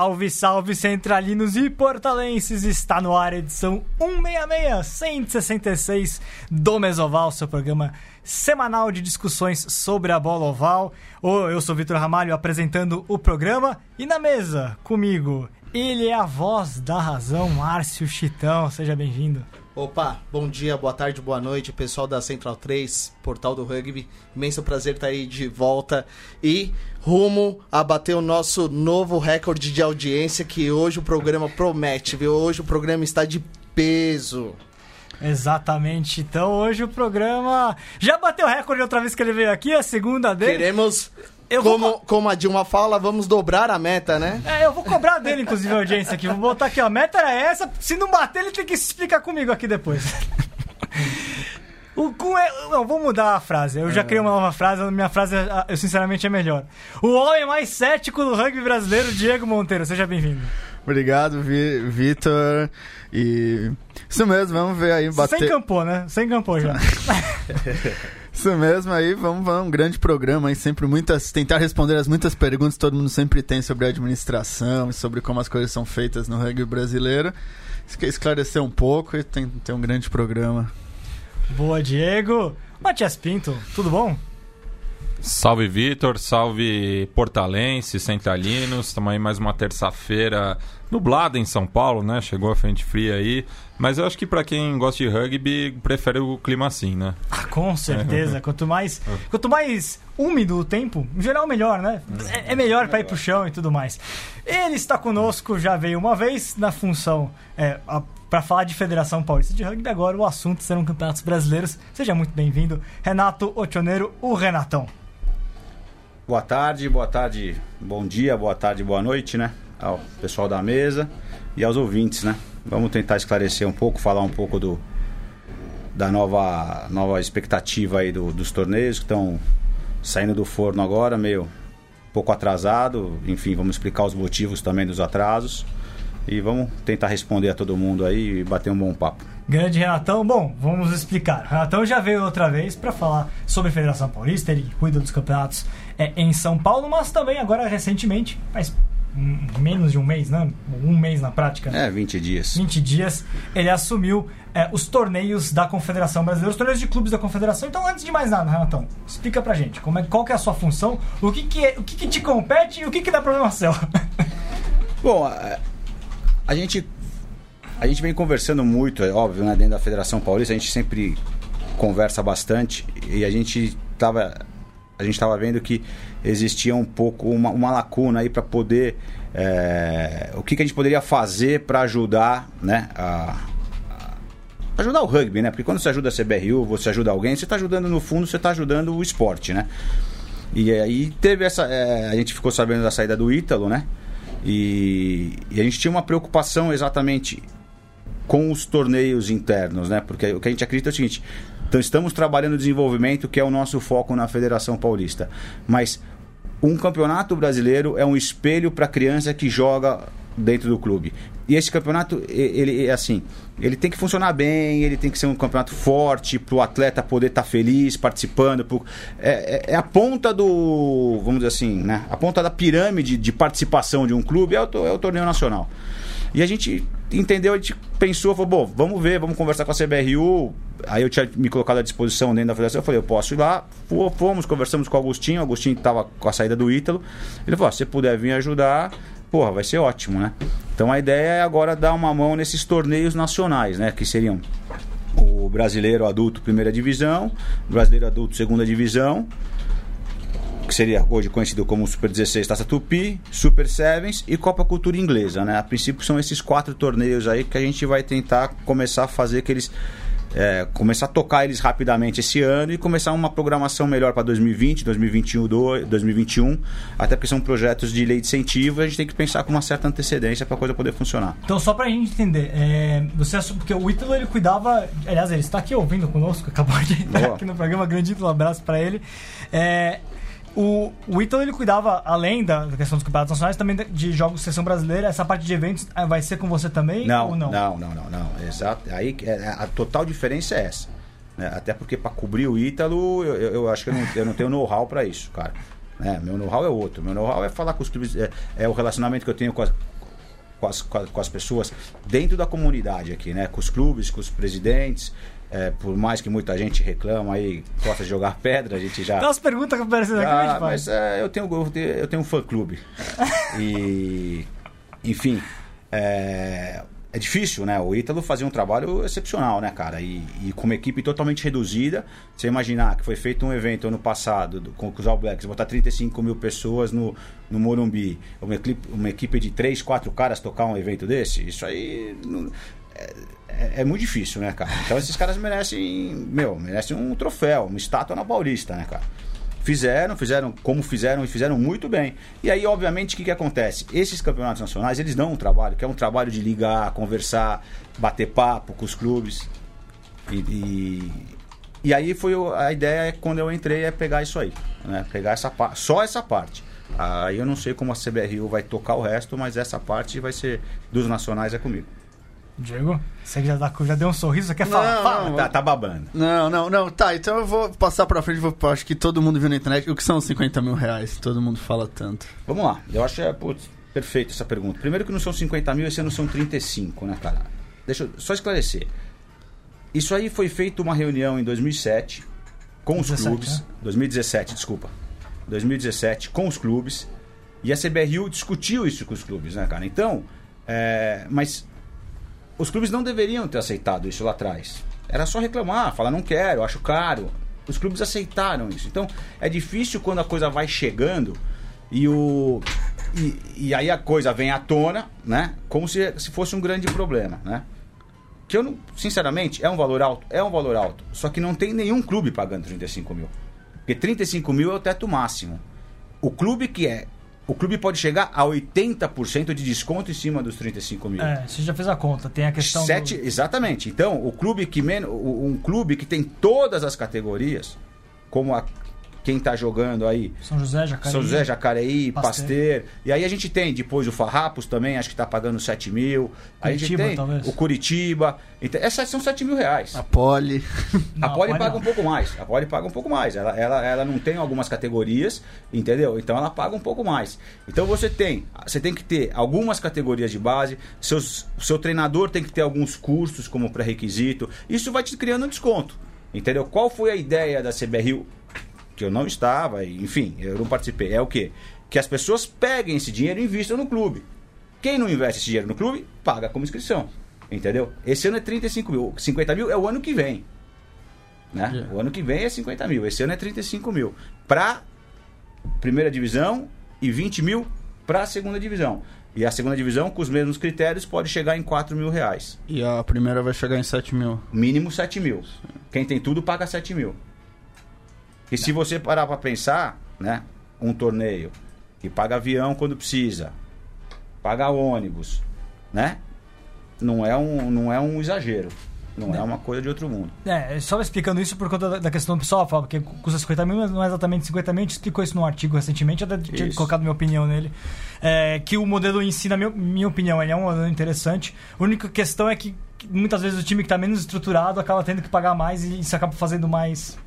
Salve, salve centralinos e portalenses! Está no ar edição 166, 166 do Mesoval, seu programa semanal de discussões sobre a bola oval. Eu sou Vitor Ramalho apresentando o programa e na mesa comigo, ele é a voz da razão, Márcio Chitão. Seja bem-vindo. Opa, bom dia, boa tarde, boa noite, pessoal da Central 3, portal do rugby. Imenso prazer estar aí de volta e rumo a bater o nosso novo recorde de audiência que hoje o programa promete, viu? Hoje o programa está de peso. Exatamente. Então hoje o programa já bateu recorde outra vez que ele veio aqui, a segunda dele. Queremos eu como, vou... como a Dilma fala, vamos dobrar a meta, né? É, eu vou cobrar dele, inclusive, a audiência aqui. Vou botar aqui, ó. A meta era essa. Se não bater, ele tem que se explicar comigo aqui depois. O cu é. Não, vou mudar a frase. Eu já é. criei uma nova frase, a minha frase, eu sinceramente, é melhor. O homem mais cético do rugby brasileiro, Diego Monteiro. Seja bem-vindo. Obrigado, Vitor. E. Isso mesmo, vamos ver aí. Bater... Sem campou, né? Sem campou já. Isso mesmo aí, vamos, vamos, um grande programa aí, sempre muitas, tentar responder as muitas perguntas que todo mundo sempre tem sobre a administração e sobre como as coisas são feitas no rugby brasileiro. Esclarecer um pouco e tem, tem um grande programa. Boa, Diego. Matias Pinto, tudo bom? Salve Vitor, salve Portalense, Centralinos. Estamos aí mais uma terça-feira nublada em São Paulo, né? Chegou a frente fria aí. Mas eu acho que para quem gosta de rugby, prefere o clima assim, né? Ah, com certeza. É. Quanto mais quanto mais úmido o tempo, em geral melhor, né? É, é melhor para ir pro chão e tudo mais. Ele está conosco, já veio uma vez na função é, para falar de Federação Paulista de Rugby. Agora o assunto serão campeonatos brasileiros. Seja muito bem-vindo, Renato Otioneiro, o Renatão. Boa tarde, boa tarde, bom dia, boa tarde, boa noite, né? Ao pessoal da mesa e aos ouvintes, né? Vamos tentar esclarecer um pouco, falar um pouco do da nova, nova expectativa aí do, dos torneios que estão saindo do forno agora, meio pouco atrasado. Enfim, vamos explicar os motivos também dos atrasos. E vamos tentar responder a todo mundo aí e bater um bom papo. Grande Renatão, bom, vamos explicar. Renatão já veio outra vez para falar sobre a Federação Paulista, ele cuida dos campeonatos é, em São Paulo, mas também agora recentemente, faz menos de um mês, né? Um mês na prática. Né? É, 20 dias. 20 dias, ele assumiu é, os torneios da Confederação Brasileira, os torneios de clubes da Confederação. Então, antes de mais nada, Renatão, explica pra gente como é, qual que é a sua função, o que, que, é, o que, que te compete e o que, que dá problema seu. Bom, a, a gente a gente vem conversando muito, é óbvio, né, dentro da Federação Paulista, a gente sempre conversa bastante e a gente estava a gente estava vendo que existia um pouco uma, uma lacuna aí para poder é, o que, que a gente poderia fazer para ajudar, né, a, a, ajudar o rugby, né? Porque quando você ajuda a CBRU, você ajuda alguém, você está ajudando no fundo, você está ajudando o esporte, né? E aí teve essa, é, a gente ficou sabendo da saída do Ítalo, né? E, e a gente tinha uma preocupação exatamente com os torneios internos, né? Porque o que a gente acredita é o seguinte: então estamos trabalhando no desenvolvimento, que é o nosso foco na Federação Paulista. Mas um campeonato brasileiro é um espelho para a criança que joga dentro do clube. E esse campeonato, ele é assim, ele tem que funcionar bem, ele tem que ser um campeonato forte para o atleta poder estar tá feliz participando. Pro, é, é, é, a ponta do, vamos dizer assim, né? A ponta da pirâmide de participação de um clube é o, é o torneio nacional. E a gente entendeu, a gente pensou, falou, bom, vamos ver, vamos conversar com a CBRU. Aí eu tinha me colocado à disposição dentro da federação, eu falei, eu posso ir lá. Fomos, conversamos com o Agostinho, o Agostinho estava com a saída do Ítalo. Ele falou, se você puder vir ajudar, porra, vai ser ótimo, né? Então a ideia é agora dar uma mão nesses torneios nacionais, né? Que seriam o brasileiro adulto primeira divisão, brasileiro adulto segunda divisão que seria hoje conhecido como Super 16 Taça Tupi, Super Sevens e Copa Cultura Inglesa, né? A princípio são esses quatro torneios aí que a gente vai tentar começar a fazer que eles é, começar a tocar eles rapidamente esse ano e começar uma programação melhor para 2020, 2021, 2021, até porque são projetos de lei de incentivo e a gente tem que pensar com uma certa antecedência para a coisa poder funcionar. Então, só para a gente entender, é, você porque o Ítalo ele cuidava, aliás, ele está aqui ouvindo conosco, acabou de entrar Boa. aqui no programa, grande Ítalo, um abraço para ele. É, o, o Ítalo ele cuidava, além da questão dos campeonatos nacionais, também de jogos de seleção brasileira. Essa parte de eventos ah, vai ser com você também? Não, não? Não, não, não, não. Exato. Aí é, a total diferença é essa. Né? Até porque para cobrir o Ítalo, eu, eu, acho que eu não, eu não tenho know-how para isso, cara. É, meu know-how é outro. Meu know-how é falar com os clubes, é, é, o relacionamento que eu tenho com, as, com as, com as pessoas dentro da comunidade aqui, né? Com os clubes, com os presidentes. É, por mais que muita gente reclama aí, gosta de jogar pedra, a gente já. Dá umas perguntas que aparecem aqui, a Ah, gente mas faz. é, eu, tenho, eu, tenho, eu tenho um fã-clube. e, enfim, é, é difícil, né? O Ítalo fazia um trabalho excepcional, né, cara? E, e com uma equipe totalmente reduzida. Você imaginar que foi feito um evento ano passado do- com os All Blacks, botar 35 mil pessoas no, no Morumbi, uma equipe, uma equipe de 3, 4 caras tocar um evento desse, isso aí... não- é, é- é muito difícil, né, cara? Então esses caras merecem, meu, merecem um troféu, uma estátua na Paulista, né, cara? Fizeram, fizeram como fizeram e fizeram muito bem. E aí, obviamente, o que, que acontece? Esses campeonatos nacionais, eles dão um trabalho, que é um trabalho de ligar, conversar, bater papo com os clubes. E, e, e aí foi a ideia, quando eu entrei, é pegar isso aí. Né? Pegar essa só essa parte. Aí eu não sei como a CBRU vai tocar o resto, mas essa parte vai ser dos nacionais é comigo. Diego, você que já, dá- já deu um sorriso, você quer falar? Não, Fala. não. Tá, tá babando. Não, não, não. Tá, então eu vou passar pra frente. Vou, acho que todo mundo viu na internet. O que são 50 mil reais? Todo mundo fala tanto. Vamos lá, eu acho é, putz, perfeito essa pergunta. Primeiro que não são 50 mil, esse ano são 35, né, cara? Deixa eu só esclarecer. Isso aí foi feito uma reunião em 2007 com os 17, clubes. né? 2017, desculpa. 2017 com os clubes. E a CBRU discutiu isso com os clubes, né, cara? Então, é, mas os clubes não deveriam ter aceitado isso lá atrás. Era só reclamar, falar não quero, acho caro. Os clubes aceitaram isso. Então é difícil quando a coisa vai chegando e o e, e aí a coisa vem à tona, né? Como se, se fosse um grande problema, né? Que eu não, sinceramente, é um valor alto, é um valor alto. Só que não tem nenhum clube pagando 35 mil. Porque 35 mil é o teto máximo. O clube que é. O clube pode chegar a 80% de desconto em cima dos 35 mil. É, você já fez a conta. Tem a questão Sete, do... Exatamente. Então, o clube que menos. Um clube que tem todas as categorias, como a, quem está jogando aí. São José, Jacareí. São José, Jacareí, Pasteur. Pasteur. E aí a gente tem depois o Farrapos também, acho que está pagando 7 mil. Aí a gente Curitiba, tem talvez. o Curitiba. Então, essas são 7 mil reais. A Poli. Não, a Poli paga não. um pouco mais. A Poli paga um pouco mais. Ela, ela, ela não tem algumas categorias, entendeu? Então ela paga um pouco mais. Então você tem, você tem que ter algumas categorias de base, seus, seu treinador tem que ter alguns custos como pré-requisito. Isso vai te criando um desconto. Entendeu? Qual foi a ideia da CBRU? Que eu não estava, enfim, eu não participei. É o quê? Que as pessoas peguem esse dinheiro e investam no clube. Quem não investe esse dinheiro no clube, paga como inscrição. Entendeu? Esse ano é 35 mil. 50 mil é o ano que vem. Né? Yeah. O ano que vem é 50 mil. Esse ano é 35 mil. Para primeira divisão e 20 mil para a segunda divisão. E a segunda divisão, com os mesmos critérios, pode chegar em 4 mil reais. E a primeira vai chegar em 7 mil. Mínimo 7 mil. Quem tem tudo paga 7 mil. E se você parar para pensar, né? Um torneio que paga avião quando precisa, paga ônibus, né? Não é um, não é um exagero. Não é uma coisa de outro mundo. É, só explicando isso por conta da- questão do pessoal, fala, porque custa 50 mil, mas não é exatamente 50 mil. A gente explicou isso num artigo recentemente, até tinha Isso. colocado minha opinião nele. É, que o modelo em si, na minha, minha opinião, ele é um modelo interessante. A única questão é que, que muitas vezes o time que está menos estruturado acaba tendo que pagar mais e isso acaba fazendo mais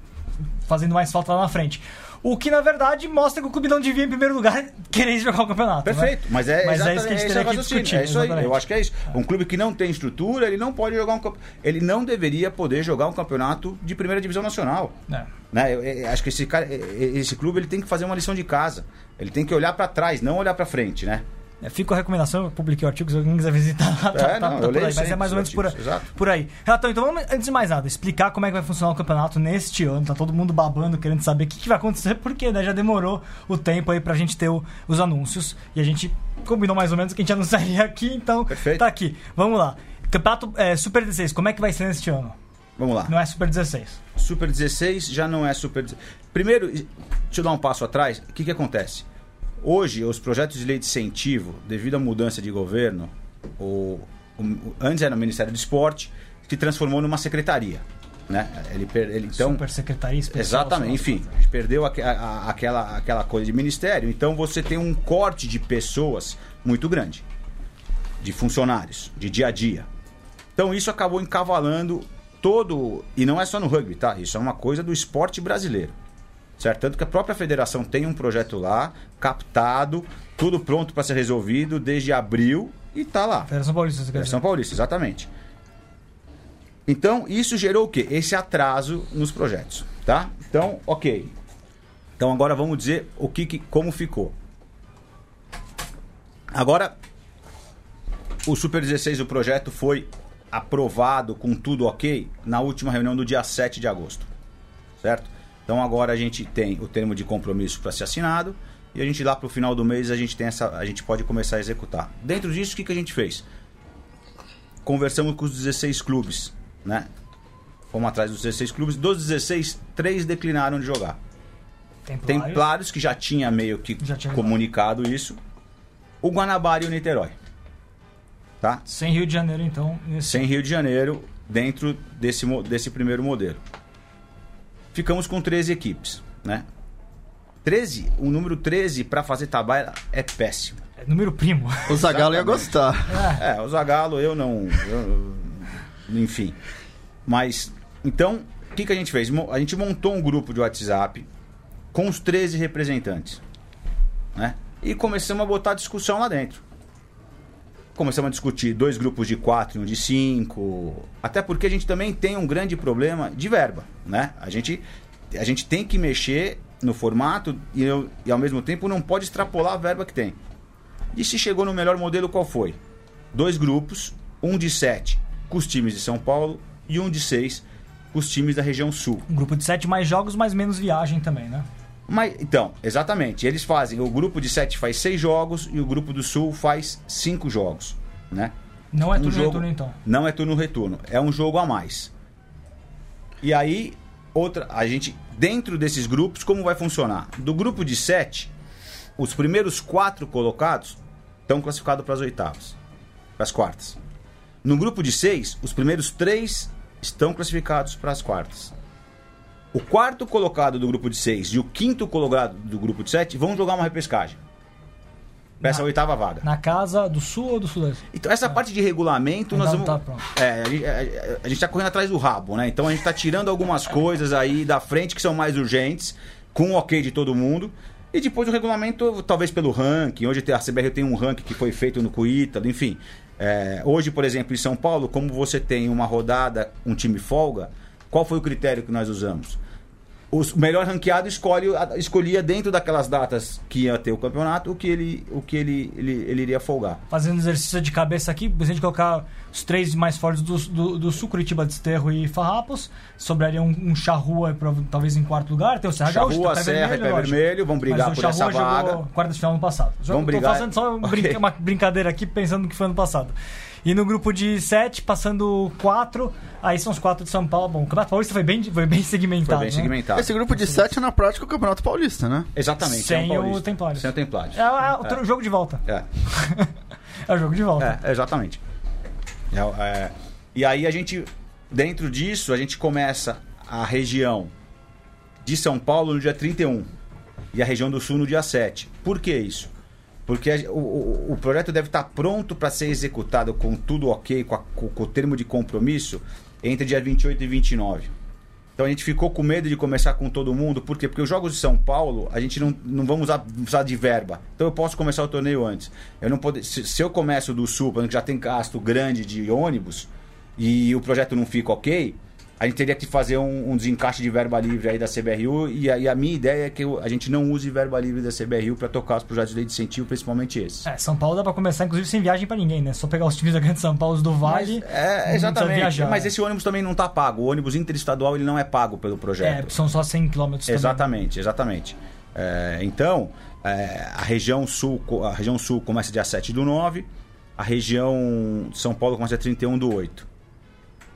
fazendo mais falta lá na frente. O que, na verdade, mostra que o clube não devia, em primeiro lugar, querer jogar o campeonato. né? Perfeito, mas é, Mas é isso que a gente esse teria que raciocínio, discutir, É isso aí, exatamente. eu acho que é isso. Um clube que não tem estrutura, ele não pode jogar um ele não deveria poder jogar um campeonato de primeira divisão nacional. É. Né? Eu, eu acho que esse cara, esse clube ele tem que fazer uma lição de casa. Ele tem que olhar para trás, não olhar para frente, né? É, Fica a recomendação, eu publiquei o artigo, se alguém quiser visitar, tá, tá, É, não, tá por aí, mas é mais ou menos os por, exato. por aí. Relatão, então vamos, antes de mais nada, explicar como é que vai funcionar o campeonato neste ano. Tá todo mundo babando, querendo saber o que, que vai acontecer, porque né, já demorou o tempo aí pra gente ter o- os anúncios. E a gente combinou mais ou menos que a gente anunciaria aqui, então Perfeito. tá aqui. Vamos lá. Campeonato é, Super 16, como é que vai ser neste ano? Vamos lá. Não é Super 16. Super 16 já não é Super 16. Primeiro, deixa eu dar um passo atrás. O que, que acontece? Hoje, os projetos de lei de incentivo, devido à mudança de governo, o, o- antes era o Ministério do Esporte, que transformou numa secretaria. Né? Ele, ele- então, Super Secretaria Especial. Exatamente, enfim, a gente perdeu a- a- aquela, aquela coisa de ministério, então você tem um corte de pessoas muito grande, de funcionários, de dia a dia. Então isso acabou encavalando todo, e não é só no rugby, tá? Isso é uma coisa do esporte brasileiro. Certo? Tanto que a própria federação tem um projeto lá, captado, tudo pronto para ser resolvido desde abril, e tá lá. Federação Paulista, Federação. Paulista, exatamente. Então, isso gerou o quê? Esse atraso nos projetos, tá? Então, ok. Então, agora vamos dizer o que, que- como ficou. Agora, o Super 16, o projeto foi aprovado com tudo ok na última reunião do dia 7 de agosto, certo? Então, agora a gente tem o termo de compromisso para ser assinado e a gente lá para o final do mês a gente tem essa, a gente pode começar a executar. Dentro disso, o que, que a gente fez? conversamos com os 16 clubes, né? Fomos atrás dos 16 clubes. Dos 16, três declinaram de jogar. Templários. Templários, que já tinha meio que tinha comunicado isso. O Guanabara e o Niterói. Tá? Sem Rio de Janeiro, então. nesse- Sem Rio de Janeiro, dentro desse, desse primeiro modelo. Ficamos com 13 equipes, né? 13, o número 13 para fazer tabela é péssimo. É número primo. O Zagallo ia gostar. É, o Zagallo eu não. eu- enfim. Mas, então, o que, que a gente fez? A gente montou um grupo de WhatsApp com os 13 representantes. Né? E começamos a botar discussão lá dentro. Começamos a discutir dois grupos de quatro e um de cinco. Até porque a gente também tem um grande problema de verba. Né? A, gente, a gente tem que mexer no formato e, eu- e ao mesmo tempo não pode extrapolar a verba que tem. E se chegou no melhor modelo, qual foi? Dois grupos, um de sete com os times de São Paulo e um de seis com os times da região sul. Um grupo de sete mais jogos, mas menos viagem também, né? Mas, então, exatamente. Eles fazem, o grupo de sete faz seis jogos e o grupo do sul faz cinco jogos, né? Não é Um turno jogo- retorno, então. Não é turno-retorno, é um jogo a mais. E aí, outra, a gente, dentro desses grupos, como vai funcionar? Do grupo de sete, os primeiros quatro colocados estão classificados para as oitavas, para as quartas. No grupo de seis, os primeiros três estão classificados para as quartas. O quarto colocado do grupo de seis e o quinto colocado do grupo de sete vão jogar uma repescagem. Para essa Na- oitava vaga. Na casa do sul ou do sudeste? Então, essa parte de regulamento, Ainda nós vamos. tá é, a gente, a- a gente tá correndo atrás do rabo, né? Então a gente tá tirando algumas coisas aí da frente que são mais urgentes, com o ok de todo mundo. E depois o regulamento, talvez pelo ranking. Hoje a CBR tem um ranking que foi feito no Cuítalo, enfim. É, hoje, por exemplo, em São Paulo, como você tem uma rodada, um time folga, qual foi o critério que nós usamos? O melhor ranqueado escolhe, escolhia dentro daquelas datas que ia ter o campeonato o que ele, o que ele, ele, ele iria folgar. Fazendo exercício de cabeça aqui, se a gente colocar os três mais fortes do, do, do sul, Curitiba, Desterro e Farrapos, sobraria um, um Charrua prova- talvez em quarto lugar. Tem o Serra Gaúcho, Charrua, tem o Pé Serra e Pé. Vermelho vão brigar por essa vaga. jogou quartas de final no passado. Tô brigar- fazendo só uma, Ok. brinca- uma brincadeira aqui, pensando no que foi ano passado. E no grupo de sete, passando quatro, aí são os quatro de São Paulo. Bom, o Campeonato Paulista foi bem, foi bem segmentado. Foi bem né? segmentado. Esse grupo de sete é na prática o Campeonato Paulista, né? Exatamente. Sem é um o paulista. Templários. Sem o Templários. É, é o jogo de volta. É, É o jogo de volta. é, exatamente. É, é, e aí a gente, dentro disso, a gente começa a região de São Paulo no dia 31 e a região do Sul no dia 7. Por que isso? Porque a- o, o, projeto deve estar pronto para ser executado com tudo ok, com, a- com- o termo de compromisso, entre dia 28 e 29. Então a gente ficou com medo de começar com todo mundo, por quê? Porque os jogos de São Paulo, a gente não, não vamos usar, usar de verba. Então eu posso começar o torneio antes. Eu não pode, se, se eu começo do Sul, que já tem gasto grande de ônibus, e o projeto não fica ok, a gente teria que fazer um, um desencaixe de verba livre aí da CBRU, e a, e a minha ideia é que eu- a gente não use verba livre da CBRU para tocar os projetos de lei de incentivo, principalmente esses. É, São Paulo dá pra começar, inclusive, sem viagem pra ninguém, né? Só pegar os times da Grande São Paulo, do Vale. Mas, é, exatamente. viajar. Mas esse ônibus também não está pago. O ônibus interestadual ele não é pago pelo projeto. É, são só 100 km também. Exatamente, exatamente. É, então, é, a região sul, a região sul começa dia 7 do 9, a região de São Paulo começa dia 31 do 8.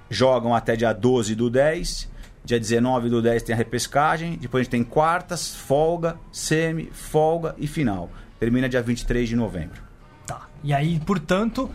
Jogam até dia 12 do 10, dia 19 do 10 tem a repescagem, depois a gente tem quartas, folga, semi, folga e final. Termina dia 23 de novembro. Tá. E aí, portanto,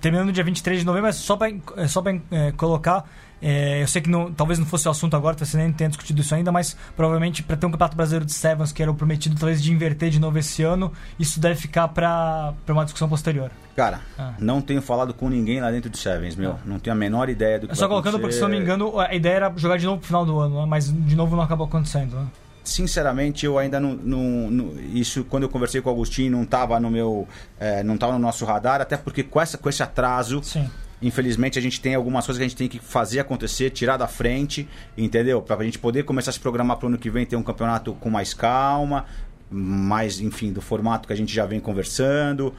terminando dia 23 de novembro, mas só pra, é, só pra é, colocar. É, eu sei que não- talvez não fosse o assunto agora, você nem tenha discutido isso ainda, mas provavelmente para ter um Campeonato Brasileiro de Sevens, que era o prometido talvez de inverter de novo esse ano, isso deve ficar para uma discussão posterior. Cara, Ah. não tenho falado com ninguém lá dentro de Sevens, meu. Não tenho a menor ideia do que só colocando porque, se não me acontecer. engano, a ideia era jogar de novo no final do ano, né? mas de novo não acabou acontecendo. Né? sinceramente, eu ainda não, não- não- Isso, quando eu conversei com o Agostinho, não estava no meu. é, não estava no nosso radar, até porque com, essa, com esse atraso. Sim. Infelizmente, a gente tem algumas coisas que a gente tem que fazer acontecer, tirar da frente, entendeu? Pra gente poder começar a se programar pro ano que vem, ter um campeonato com mais calma, mais, enfim, do formato que a gente já vem conversando.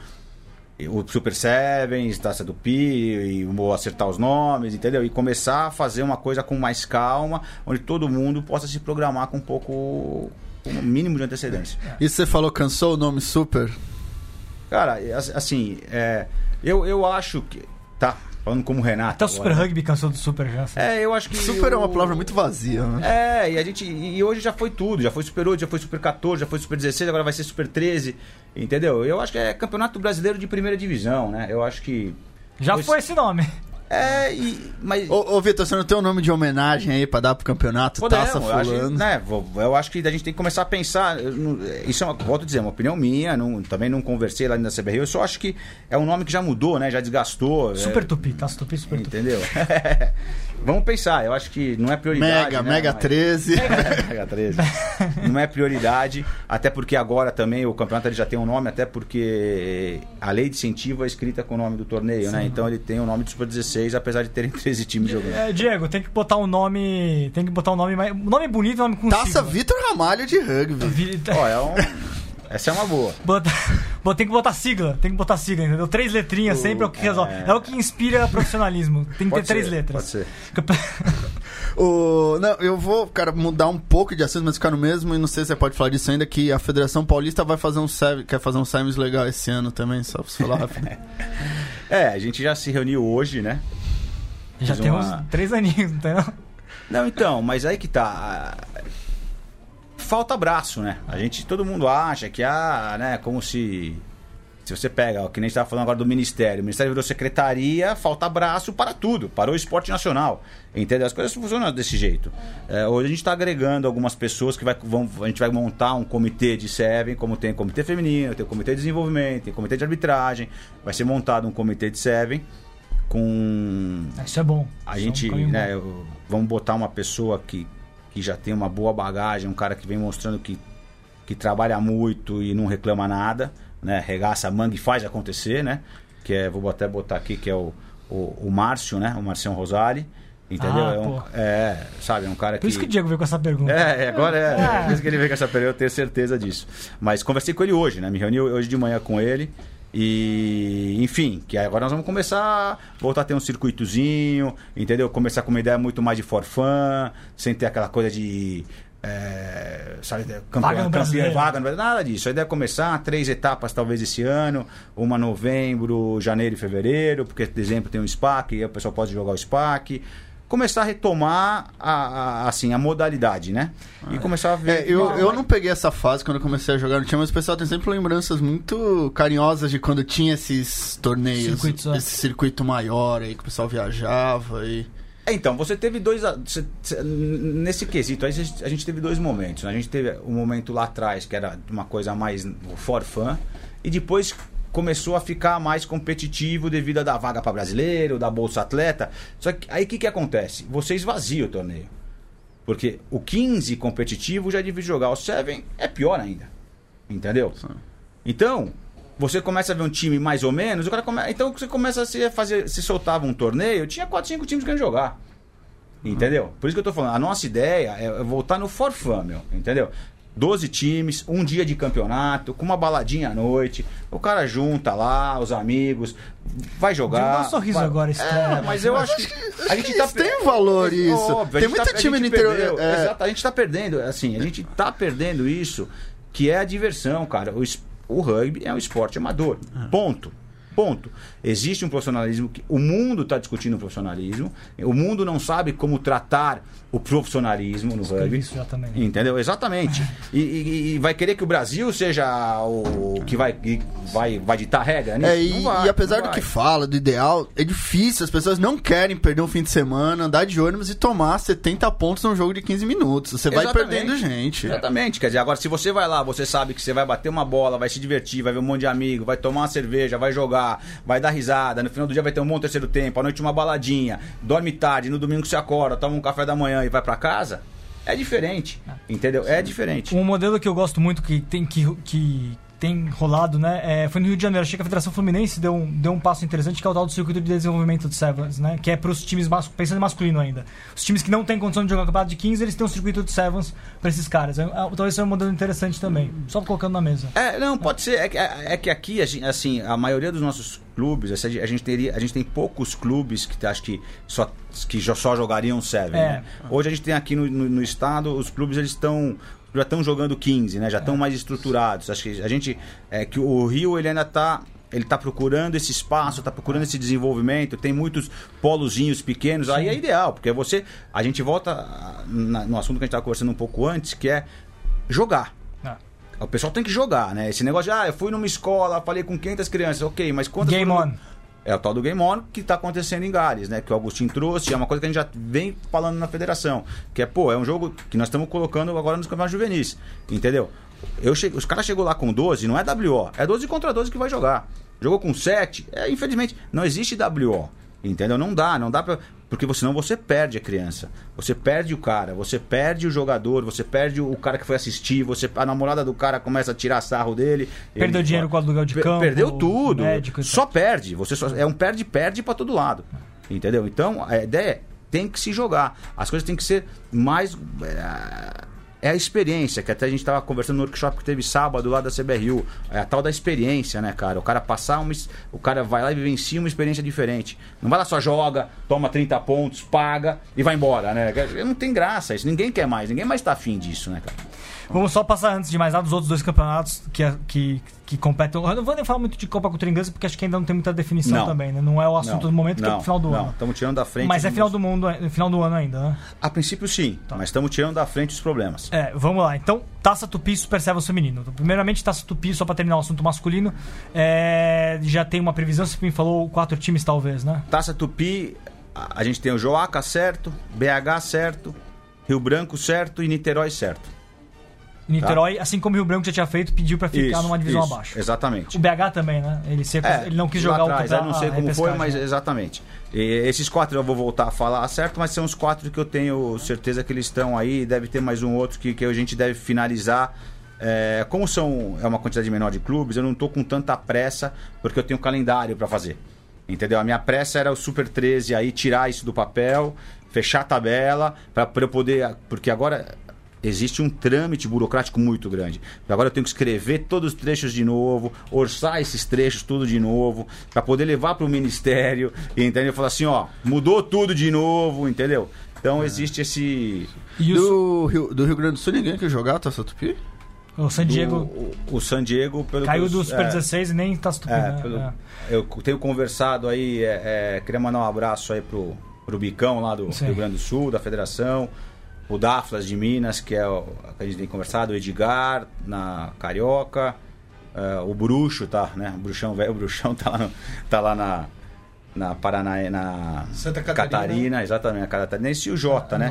O Super Sevens, Taça do Pi, e vou acertar os nomes, entendeu? E começar a fazer uma coisa com mais calma, onde todo mundo possa se programar com um pouco. com um mínimo de antecedência. E você falou, cansou o nome Super? Cara, as- assim, é, eu, eu acho que. Tá, falando como Renato. Até o Super agora, né? Rugby cansou do Super já. assim. É, eu acho que. Super é uma o- palavra muito vazia, né? É, e a gente. E hoje já foi tudo. Já foi Super 8, já foi Super 14, já foi Super 16, agora vai ser Super 13. Entendeu? Eu acho que é campeonato brasileiro de primeira divisão, né? Eu acho que. Já Pois- foi esse nome. É, e. Mas. Ô, ô Vitor, você não tem um nome de homenagem aí pra dar pro campeonato? Podemos, Taça eu acho, que, fulano. né, vou- eu acho que a gente tem que começar a pensar. Isso é uma, volto a dizer, uma opinião minha, não- também não conversei lá na CBR. Eu só acho que é um nome que já mudou, né? Já desgastou. é, Super Tupi, Taça Tupi, Super Tupi. Entendeu? Vamos pensar, eu acho que não é prioridade. Mega, né, Mega mas- 13. Mega 13. Não é prioridade, até porque agora também o campeonato ele já tem um nome, até porque a lei de incentivo é escrita com o nome do torneio, né? Então ele tem o nome de Super 16, apesar de terem 13 times jogando. É, Diego, tem que botar um nome. Tem que botar um nome mais. Um nome bonito, um nome com Taça. Vitor Ramalho de rugby. Vi- Ó, é um... Essa é uma boa. Bota- bota- tem que botar sigla, tem que botar sigla, entendeu? Três letrinhas sempre é o que resolve. É, o que inspira profissionalismo. Tem que Pode ter três ser, letras. Pode ser. O, não, eu vou, cara, mudar um pouco de assunto, mas ficar no mesmo, e não sei se você pode falar disso ainda, que a Federação Paulista vai fazer um quer fazer um semis legal esse ano também, só pra você falar rápido. É, a gente já se reuniu hoje, né? Já Fiz tem uma- uns três aninhos, não tem não? Não, então, mas aí que tá. Falta braço, né? A gente, todo mundo acha que, ah, né, como se. Se você pega, ó, que nem a gente tava falando agora do Ministério, o Ministério virou secretaria, falta braço para tudo, para o esporte nacional. Entendeu? As coisas funcionam desse jeito. É, hoje a gente está agregando algumas pessoas que vai, vão, a gente vai montar um comitê de Seven, como tem comitê feminino, tem comitê de desenvolvimento, tem comitê de arbitragem. Vai ser montado um comitê de Seven com Isso é bom. a Isso é um gente, né, bom. vamos botar uma pessoa que, que já tem uma boa bagagem, um cara que vem mostrando que, que trabalha muito e não reclama nada, né? Regaça a manga e faz acontecer, né? Que é, vou até botar aqui, que é o, o, o Márcio, né? O Marcião Rosali. Entendeu? Ah, é, um- é, sabe, é um cara Por isso que o Diego veio com essa pergunta. é, é, agora é. Ah. Por isso que ele veio com essa pergunta, eu tenho certeza disso. Mas conversei com ele hoje, né? Me reuni hoje de manhã com ele. E, enfim, que agora nós vamos começar a voltar a ter um circuitozinho, entendeu? Começar com uma ideia muito mais de forfã, sem ter aquela coisa de. É, sabe, Vaga no campeão, campeão, vaga, nada disso. A ideia é começar três etapas talvez esse ano, uma novembro, janeiro e fevereiro, porque dezembro tem o SPAC, e aí o pessoal pode jogar o SPAC. Começar a retomar a, a- assim, a modalidade, né? E começar a ver. É, eu, eu não peguei essa fase quando eu comecei a jogar no time, mas o pessoal tem sempre lembranças muito carinhosas de quando tinha esses torneios, Circuitos, é. esse circuito maior aí que o pessoal viajava e. É, Então, você teve dois. nesse quesito, aí a gente- a gente teve dois momentos. né? A gente teve um momento lá atrás, que era uma coisa mais for fun, e depois começou a ficar mais competitivo devido a dar vaga para brasileiro, da Bolsa Atleta. Só que aí o que, que acontece? Você esvazia o torneio. Porque o 15 competitivo já divide jogar. O 7 é pior ainda. Entendeu? Então, você começa a ver um time mais ou menos, o cara come... então você começa a se fazer, se soltava um torneio, tinha 4, 5 times querendo jogar. Entendeu? Por isso que eu tô falando, a nossa ideia é voltar no for fun, meu, entendeu? 12 times, um dia de campeonato, com uma baladinha à noite, o cara junta lá, os amigos, vai jogar. Dá um sorriso vai- agora, É, estranho. mas eu acho que a gente tá Isso tem valor isso. Óbvio, a tem gente muito tá- time no interior. perdeu, é, Exato, a gente tá perdendo, assim, a gente tá perdendo isso, que é a diversão, cara. O, es- o rugby é um esporte amador. Ponto. Ponto. Existe um profissionalismo que o mundo está discutindo o profissionalismo. O mundo não sabe como tratar o profissionalismo no rugby. isso já também. Entendeu? Exatamente. E, e- e vai querer que o Brasil seja o que vai, que vai, vai ditar regra nisso? É, e, vai, e apesar do vai. que fala, do ideal, é difícil. As pessoas não querem perder um fim de semana, andar de ônibus e tomar 70 pontos num jogo de 15 minutos. Você vai Exatamente. perdendo gente. Exatamente. Quer dizer, agora se você vai lá, você sabe que você vai bater uma bola, vai se divertir, vai ver um monte de amigo, vai tomar uma cerveja, vai jogar, vai dar risada, no final do dia vai ter um bom terceiro tempo, à noite uma baladinha, dorme tarde, no domingo você acorda, toma um café da manhã e vai pra casa. É diferente, entendeu? É diferente. Um modelo que eu gosto muito que tem que, que tem rolado, né? é, foi no Rio de Janeiro. Achei que a Federação Fluminense deu um, deu um passo interessante, que é o tal do circuito de desenvolvimento do Sevens, né? Que é para os times, mas, pensando em masculino ainda. Os times que não têm condição de jogar campeonato de 15, eles têm um circuito de Sevens para esses caras. É, é, talvez seja um modelo interessante também. Só colocando na mesa. É, não, pode ser. É que, é, é que aqui, assim, a maioria dos nossos clubes, a gente teria, a gente tem poucos clubes que acho que só que só jogariam Seven. É. né? Hoje a gente tem aqui no, no- no estado, os clubes eles estão já estão jogando 15, né? Já estão mais estruturados. Acho que a gente é que o Rio ele ainda tá ele está procurando esse espaço, está procurando esse desenvolvimento, tem muitos polozinhos pequenos, aí é ideal, porque você. A gente volta no assunto que a gente estava conversando um pouco antes, que é jogar. Ah. O pessoal tem que jogar, né? Esse negócio de, ah, eu fui numa escola, falei com 500 crianças, ok, mas quantas... Game foram- on. É o tal do Game On que está acontecendo em Gales, né? Que o Agostinho trouxe, é uma coisa que a gente já vem falando na federação. Que é, pô, é um jogo que nós estamos colocando agora nos campeonatos juvenis, entendeu? Eu che... Os caras chegou lá com 12, não é WO, é 12 contra 12 que vai jogar. Jogou com 7, é, infelizmente, não existe WO. Entendeu? Não dá, não dá pra. Porque senão você perde a criança. Você perde o cara, você perde o jogador, você perde o cara que foi assistir, você a namorada do cara começa a tirar sarro dele. Perdeu ele- dinheiro com o aluguel de Per- campo, Perdeu tudo. médico só perde. Você só, é um perde-perde pra todo lado. Entendeu? Então, a ideia é, tem que se jogar. As coisas têm que ser mais. É, é a experiência, que até a gente estava conversando no workshop que teve sábado lá da CBRU. É a tal da experiência, né, cara? O cara passar uma. O cara vai lá e vivencia uma experiência diferente. Não vai lá só joga, toma 30 pontos, paga e vai embora, né? Não tem graça isso. Ninguém quer mais, ninguém mais tá afim disso, né, cara? Vamos só passar antes de mais nada dos outros dois campeonatos que, que, que competem. Eu não vou nem falar muito de Copa Inglesa, porque acho que ainda não tem muita definição Não. também, né? Não é o assunto Não, do momento, que é não, pro final do não. ano. Estamos tirando da frente. Mas é final do mundo, é final do ano ainda, né? A princípio, sim, mas estamos tirando da frente os problemas. É, vamos lá. Então, Taça Tupi e Super Sevens feminino. Então, primeiramente, Taça Tupi, só pra terminar o assunto masculino. é, já tem uma previsão, você me falou quatro times, talvez, né? Taça Tupi, a a gente tem o Joaca certo, BH certo, Rio Branco certo e Niterói certo. Niterói, assim como o Rio Branco já tinha feito, pediu pra ficar Isso, numa divisão isso, abaixo. Exatamente. O BH também, né? Ele, É, ele não quis jogar atrás, o eu não sei como foi, mas né? exatamente. E esses quatro eu vou voltar a falar certo, mas são os quatro que eu tenho certeza que eles estão aí. Deve ter mais um outro que, que a gente deve finalizar. É, como são é uma quantidade menor de clubes, eu não tô com tanta pressa porque eu tenho calendário para fazer. Entendeu? A minha pressa era o Super 13 aí tirar isso do papel, fechar a tabela para eu poder, porque agora existe um trâmite burocrático muito grande. Agora eu tenho que escrever todos os trechos de novo, orçar esses trechos tudo de novo, para poder levar para o ministério, e entendeu? Falar assim, ó, mudou tudo de novo, entendeu? Então existe esse E o, Do Rio, do Rio Grande do Sul, ninguém quer jogar Taça Tupi? o San Diego o, o San Diego pelo caiu do Super é, 16 e nem Taça Tupi, É, né? pelo- É. eu tenho conversado aí, é, é, queria mandar um abraço aí pro, pro Bicão lá do Sim. Rio Grande do Sul, da federação, o Daflas de Minas, que é o que a gente tem conversado, o Edgar na Carioca, é, o Bruxo, tá, né? O Bruxão, velho, o Bruxão tá lá, no- tá lá na, na Paraná, na Santa Catarina. exatamente, a Catarinense e o Jota, Ah, né?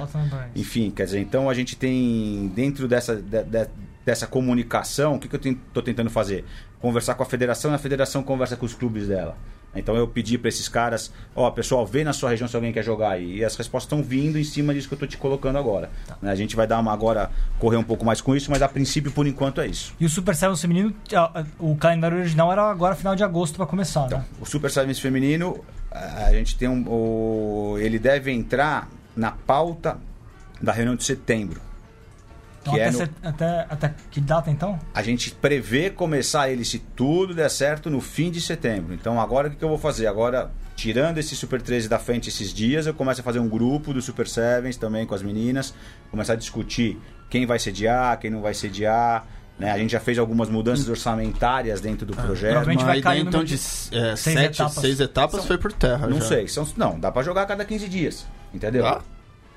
Enfim, quer dizer, então a gente tem dentro dessa, de- de- dessa comunicação, o que, que eu estou tentando fazer? Conversar com a federação e a federação conversa com os clubes dela. Então eu pedi para esses caras, ó, pessoal, vê na sua região se alguém quer jogar aí. E as respostas estão vindo em cima disso que eu tô te colocando agora. Né, A gente vai dar uma agora, correr um pouco mais com isso, mas a princípio, por enquanto, é isso. E o Super Sevens feminino, o calendário original era agora final de agosto pra começar, Então, né? o Super Sevens feminino, a a gente tem um. o- ele deve entrar na pauta da reunião de setembro. Então, que até, é no- set- até, até que data então? A gente prevê começar ele, se tudo der certo, no fim de setembro. Então agora o que eu vou fazer? Agora, tirando esse Super 13 da frente esses dias, eu começo a fazer um grupo do Super Sevens também com as meninas, começar a discutir quem vai sediar, quem não vai sediar. Né? A gente já fez algumas mudanças orçamentárias dentro do projeto. provavelmente Uma vai cair então de de é, seis sete, etapas. seis etapas foi por terra. Não já. sei, são, não, dá pra jogar a cada 15 dias, entendeu?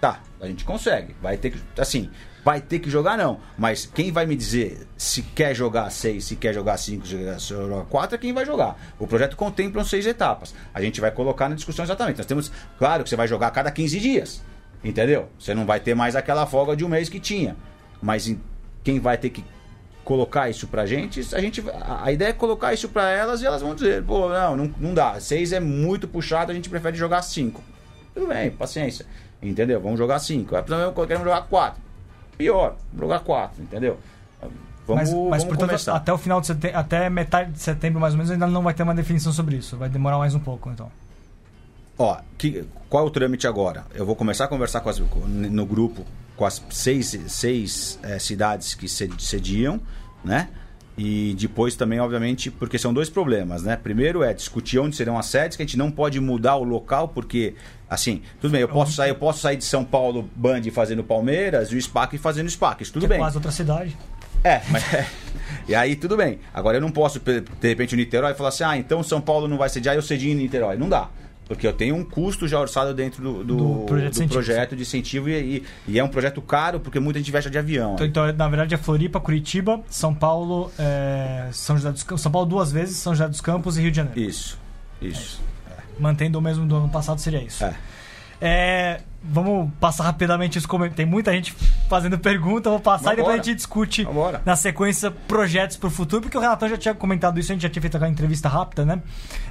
Tá, a gente consegue. Vai ter que, assim, vai ter que jogar não, mas quem vai me dizer se quer jogar 6, se quer jogar 5, se quer jogar 4 é quem vai jogar. O projeto contempla seis etapas. A gente vai colocar na discussão exatamente. Nós temos, claro que você vai jogar a cada 15 dias, entendeu? Você não vai ter mais aquela folga de um mês que tinha. Mas em- quem vai ter que colocar isso pra gente, a gente a, ideia é colocar isso pra elas e elas vão dizer, pô, não, não, não dá. Seis é muito puxado, a gente prefere jogar cinco. Tudo bem, paciência. Entendeu? Vamos jogar cinco. Aí, Queremos jogar quatro. Pior, jogar quatro, entendeu? Vamos, mas, mas vamos portanto, começar. até o final de setembro, até metade de setembro, mais ou menos, ainda não vai ter uma definição sobre isso. Vai demorar mais um pouco, então. Ó, que, qual é o trâmite agora? Eu vou começar a conversar com as, no grupo com as seis, seis é, cidades que cediam, né? E depois também, obviamente, porque são dois problemas, né? Primeiro é discutir onde serão as sedes, que a gente não pode mudar o local, porque, assim, tudo bem, eu posso sair, eu posso sair de São Paulo, Band fazendo Palmeiras, e o SPAC fazendo SPAC, isso tudo que bem. É quase outra cidade. É, mas. É. E aí tudo bem. Agora eu não posso, de repente, o Niterói falar assim, ah, então São Paulo não vai sediar, eu cedi em Niterói. Não dá. Porque eu tenho um custo já orçado dentro do, do, Do projeto do científico. projeto de incentivo e, e- e é um projeto caro porque muita gente viaja de avião. Então, então, na verdade, é Floripa, Curitiba, São Paulo, é, São José dos Campos. São Paulo duas vezes, São José dos Campos e Rio de Janeiro. Isso, isso. Mantendo o mesmo do ano passado, seria isso. É. É, vamos passar rapidamente os comentários. Tem muita gente fazendo pergunta, vou passar e depois a Vambora. gente discute Vambora. na sequência projetos pro futuro, porque o Renatão já tinha comentado isso, a gente já tinha feito aquela entrevista rápida, né?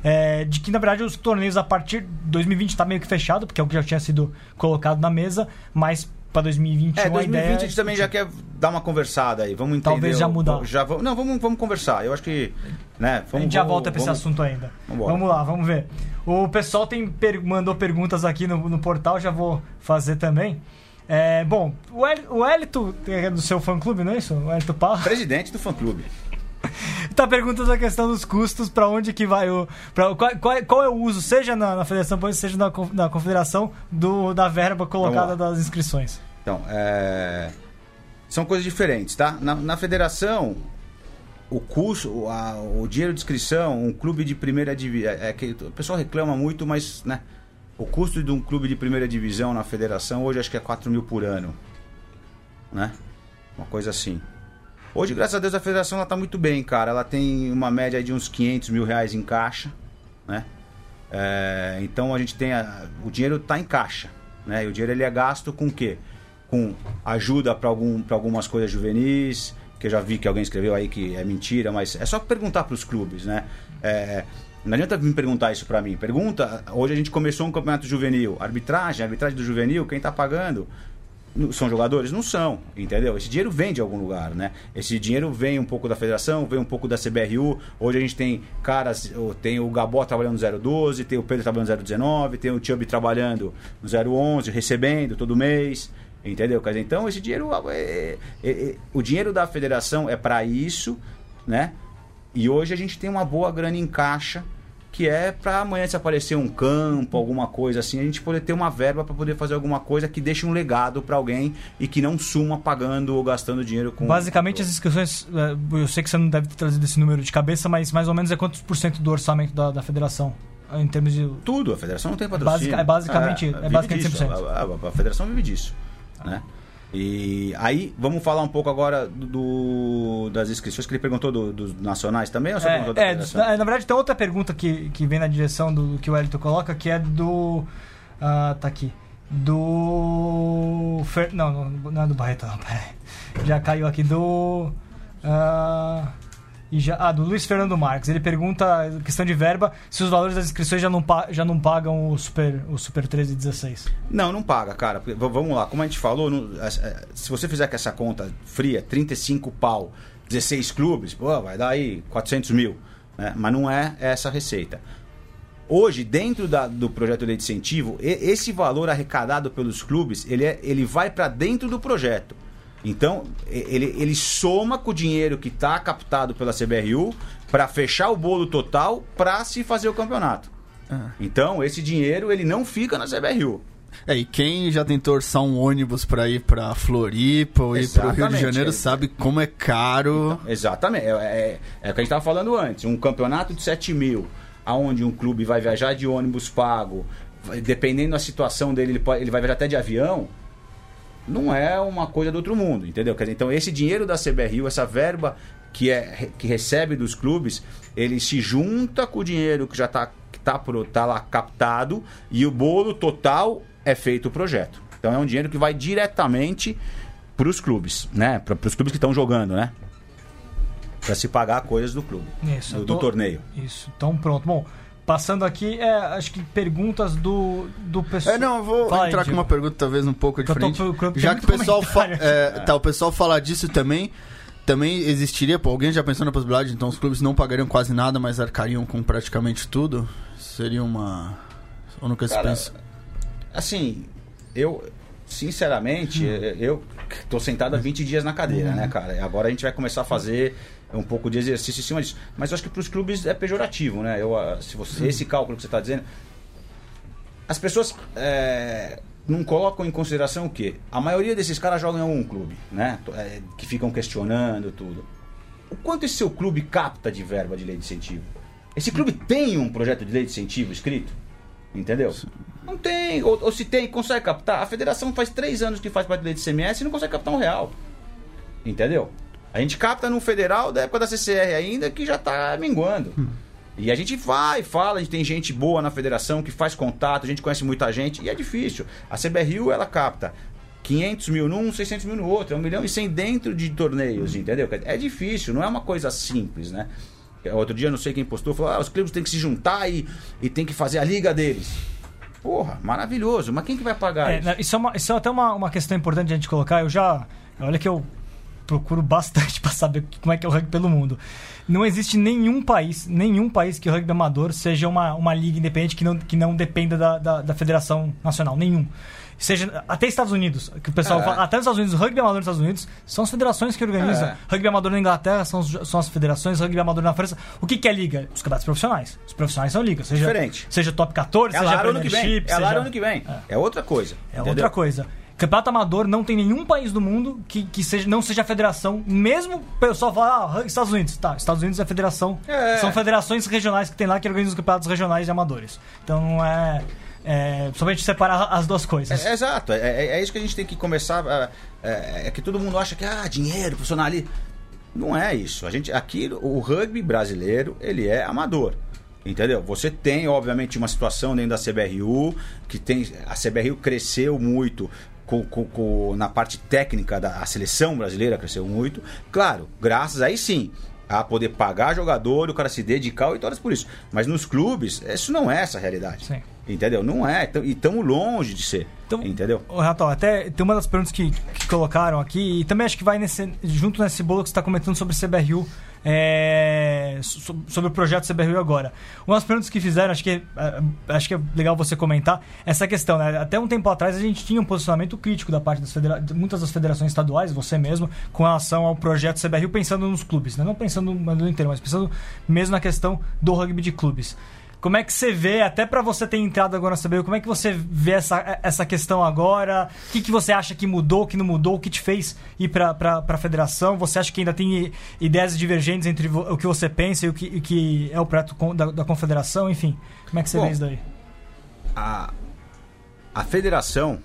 É, de que na verdade os torneios a partir de 2020 tá meio que fechado, porque é o que já tinha sido colocado na mesa, mas para 2021 É, a 2020 ideia a gente também já quer dar uma conversada aí. Vamos entender. Talvez já mudar. Já vamos, não, vamos, vamos conversar. Eu acho que. Né, vamos, a gente já vamos- volta pra esse assunto ainda. Vambora. Vamos lá, vamos ver. O pessoal tem per- mandou perguntas aqui no, no portal, já vou fazer também. É, bom, o, El, o Elito, é do seu fã-clube, não é isso? O Elito Parra, Presidente do fã clube. tá perguntando a questão dos custos, pra onde que vai o... Pra, qual, qual é- qual é o uso, seja na, na Federação Paulista, seja na, na Confederação, do, da verba colocada das inscrições. Então, é, são coisas diferentes, tá? Na, na federação, o custo, o, a- o dinheiro de inscrição, um clube de primeira divisão. É, é que o pessoal reclama muito, mas, né? O custo de um clube de primeira divisão na federação hoje acho que é 4 mil por ano. Né? Uma coisa assim. Hoje, graças a Deus, a federação ela tá muito bem, cara. Ela tem uma média de uns 500 mil reais em caixa, né? É, então a gente tem a- o dinheiro está em caixa, né? E o dinheiro ele é gasto com o quê? Com ajuda para algum, algumas coisas juvenis, que eu já vi que alguém escreveu aí que é mentira, mas é só perguntar para os clubes, né? É, não adianta vir perguntar isso para mim. Pergunta, hoje a gente começou um campeonato juvenil, arbitragem, arbitragem do juvenil, quem está pagando? São jogadores? Não são, entendeu? Esse dinheiro vem de algum lugar, né? Esse dinheiro vem um pouco da federação, vem um pouco da CBRU. Hoje a gente tem caras, tem o Gabó trabalhando no 012, tem o Pedro trabalhando no 019, tem o Chubb trabalhando no 011, recebendo todo mês, entendeu? Quer dizer, então esse dinheiro, é- é- é- o dinheiro da federação é para isso, né? E hoje a gente tem uma boa grana em caixa que é para amanhã se aparecer um campo, alguma coisa assim, a gente poder ter uma verba para poder fazer alguma coisa que deixe um legado para alguém e que não suma pagando ou gastando dinheiro com Basicamente, as inscrições, é, eu sei que você não deve ter trazido esse número de cabeça, mas mais ou menos é quantos por cento do orçamento da, da federação? Em termos de. tudo, a federação não tem patrocínio. Basica- é basicamente- é vive basicamente disso, 100%. A, a- a federação vive disso, né? E aí, vamos falar um pouco agora do, das inscrições que ele perguntou do- dos nacionais também ou só perguntou É, é, federação? na, na verdade, tem outra pergunta que, que vem na direção do que o Elito coloca, que é do. ah, tá aqui. Do. Fer, não, não, não é do Barreto, não, peraí. Já caiu aqui do. ah, e já, ah, do Luiz Fernando Marques. Ele pergunta, questão de verba, se os valores das inscrições já não, já não pagam o Super, o Super 13 e 16. Não, não paga, cara. Vamos lá, como a gente falou, não- se você fizer com essa conta fria, 35 pau, 16 clubes, pô, vai dar aí 400 mil. Né? Mas não é essa receita. Hoje, dentro da- do projeto de lei de incentivo, esse valor arrecadado pelos clubes, ele, é- ele vai para dentro do projeto. Então, ele, ele soma com o dinheiro que está captado pela CBRU para fechar o bolo total para se fazer o campeonato. Ah. Então, esse dinheiro ele não fica na CBRU. É, e quem já tentou orçar um ônibus pra ir pra Floripa ou ir pro Rio de Janeiro é. sabe como é caro. Exatamente. É, é, é o que a gente estava falando antes. Um campeonato de 7 mil, aonde um clube vai viajar de ônibus pago, dependendo da situação dele, ele, pode- ele vai viajar até de avião. Não é uma coisa do outro mundo, entendeu? Quer dizer, então, esse dinheiro da CBRU, essa verba que, é, que recebe dos clubes, ele se junta com o dinheiro que já está tá, pro- tá lá captado e o bolo total é feito o projeto. Então, é um dinheiro que vai diretamente para os clubes, né? Para os clubes que estão jogando, né? Para se pagar coisas do clube, Isso, do, eu do tô- torneio. Isso, então pronto. Bom, Passando aqui, é, acho que perguntas do, do pessoal. É, não, eu vou Fala aí, entrar com uma pergunta talvez um pouco Eu tô diferente. procurando- Já que o pessoal, é, tá, o pessoal fala disso também, também existiria, pô, alguém já pensou na possibilidade, então os clubes não pagariam quase nada, mas arcariam com praticamente tudo? Seria uma... Ou nunca se pensa? Assim, eu, sinceramente, Hum. eu tô sentado há 20 dias na cadeira, Uhum. né, cara? Agora a gente vai começar a fazer um pouco de exercício em cima disso. Mas eu acho que para os clubes é pejorativo, né? Eu, ah, se você, esse cálculo que você está dizendo. As pessoas é, não colocam em consideração o quê? A maioria desses caras jogam em algum clube, né? É, que ficam questionando tudo. O quanto esse seu clube capta de verba de lei de incentivo? Esse clube tem um projeto de lei de incentivo escrito? Entendeu? Não tem. Ou, ou se tem, consegue captar. A federação faz três anos que faz parte da lei de CMS e não consegue captar um real. Entendeu? A gente capta no federal da época da CCR ainda que já tá minguando. E a gente vai, fala, a gente tem gente boa na federação que faz contato, a gente conhece muita gente e é difícil. A CBRU ela capta 500 mil num, 600 mil no outro, é um milhão e 100 dentro de torneios, entendeu? É difícil, não é uma coisa simples, né? Outro dia, não sei quem postou, falou: ah, os clubes têm que se juntar e, e tem que fazer a liga deles. Porra, maravilhoso, mas quem que vai pagar É, isso? isso, é uma- isso é até uma, uma questão importante de a gente colocar. Eu já. Olha que eu procuro bastante para saber como é que é o rugby pelo mundo. Não existe nenhum país, nenhum país que o rugby amador seja uma, uma liga independente que não, que não dependa da, da, da Federação Nacional. Nenhum. Seja, até Estados Unidos, que o pessoal É. fala, até nos Estados Unidos, o rugby amador nos Estados Unidos são as federações que organizam. É. Rugby amador na Inglaterra são, são as federações, rugby amador na França. O que, que é liga? Os campeonatos profissionais. Os profissionais são ligas. Seja, Diferente. Seja top 14, É seja lá ano que vem. Premiership, É lá seja- ano que vem. É, outra coisa. é entendeu? outra coisa. Campeonato amador não tem nenhum país do mundo que, que seja, não seja a federação, mesmo o pessoal fala, ah, Estados Unidos. Tá, Estados Unidos é a federação. É. São federações regionais que tem lá que organizam os campeonatos regionais de amadores. Então não é. É, gente separar as duas coisas. É, é exato, é, é- é isso que a gente tem que começar. É, é que todo mundo acha que ah, dinheiro, profissionalismo. Não é isso. A gente, aqui, o rugby brasileiro, ele é amador. Entendeu? Você tem, obviamente, uma situação dentro da CBRU, que tem. A CBRU cresceu muito com, com- com- na parte técnica da seleção brasileira cresceu muito. Claro, graças aí sim. A poder pagar jogador, o cara se dedicar e todas por isso. Mas nos clubes, isso não é essa realidade. Sim. Entendeu? Não é. Então- E estamos longe de ser. Então- entendeu? Renato, até tem uma das perguntas que, que colocaram aqui, e também acho que vai nesse, junto nesse bolo que você está comentando sobre CBRU, é, so- sobre o projeto CBRU agora. Uma das perguntas que fizeram, acho que, é, acho que é legal você comentar, essa questão. Né? Até um tempo atrás a gente tinha um posicionamento crítico da parte das federa de muitas das federações estaduais, você mesmo, com relação ao projeto CBRU, pensando nos clubes. Né? Não pensando no inteiro, mas pensando mesmo na questão do rugby de clubes. Como é que você vê, até para você ter entrado agora na CBU, como é que você vê essa, essa questão agora? O que, que você acha que mudou, que não mudou, o que te fez ir para a federação? Você acha que ainda tem ideias divergentes entre o que você pensa e o que, o que é o projeto da, da confederação? Enfim, como é que você Bom, vê isso daí? a, a federação,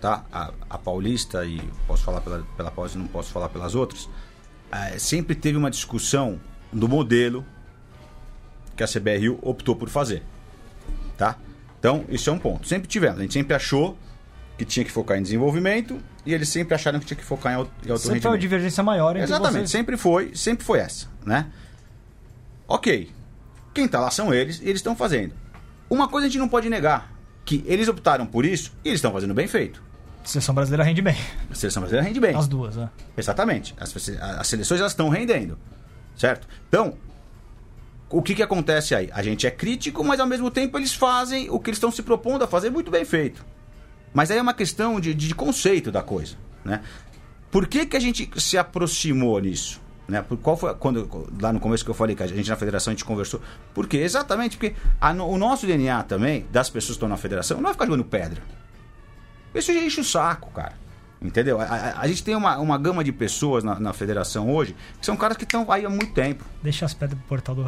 tá? A, a paulista, e posso falar pela, pela paulista, não posso falar pelas outras, eh, sempre teve uma discussão do modelo que a CBRU optou por fazer, tá? Então, isso é um ponto. Sempre tivemos, a gente sempre achou que tinha que focar em desenvolvimento e eles sempre acharam que tinha que focar em alto, em alto Sempre foi uma divergência maior entre Exatamente, vocês. sempre foi, sempre foi essa, né? Ok, quem tá lá são eles e eles estão fazendo. Uma coisa a gente não pode negar, que eles optaram por isso e eles estão fazendo bem feito. A seleção brasileira rende bem. A seleção brasileira rende bem. As duas, né? Exatamente. As, as seleções elas estão rendendo. Certo? Então, o que, que acontece aí? A gente é crítico, mas ao mesmo tempo eles fazem o que eles estão se propondo a fazer muito bem feito. Mas aí é uma questão de, de conceito da coisa. Né? Por que, que a gente se aproximou nisso? Né? Por qual foi quando lá no começo que eu falei que a gente na federação a gente conversou? Por quê? Exatamente porque a o nosso DNA também das pessoas que estão na federação não é ficar jogando pedra. Isso já enche o saco, cara. Entendeu? A, a- a gente tem uma, uma gama de pessoas na, na federação hoje que são caras que estão aí há muito tempo. Deixa as pedras pro portal do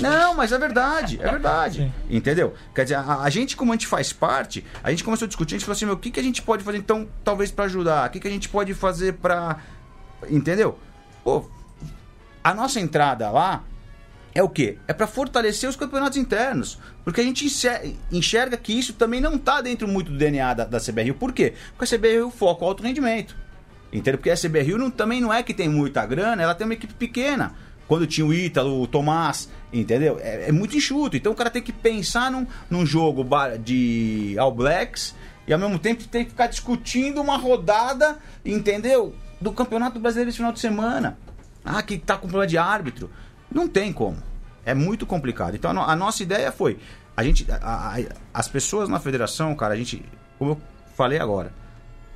Não, mas é verdade, é verdade. Sim. Entendeu? Quer dizer, a, a gente, como a gente faz parte, a gente começou a discutir, a gente falou assim, meu, o que, que a gente pode fazer então, talvez pra ajudar? O que, que a gente pode fazer pra. Entendeu? Pô, a nossa entrada lá é o quê? É pra fortalecer os campeonatos internos. Porque a gente enxer- enxerga que isso também não tá dentro muito do DNA da, da CBRU. Por quê? Porque a CBRU foca o alto rendimento. Entendeu? Porque a CBRU não, também não é que tem muita grana, ela tem uma equipe pequena. quando tinha o Ítalo, o Tomás, entendeu? É, é muito enxuto. Então o cara tem que pensar num, num jogo de All Blacks e ao mesmo tempo tem que ficar discutindo uma rodada, entendeu? Do Campeonato Brasileiro esse final de semana. Ah, que tá com problema de árbitro. Não tem como. É muito complicado. Então a, no- a nossa ideia foi. A gente. a- a- as pessoas na federação, cara, a gente. Como eu falei agora.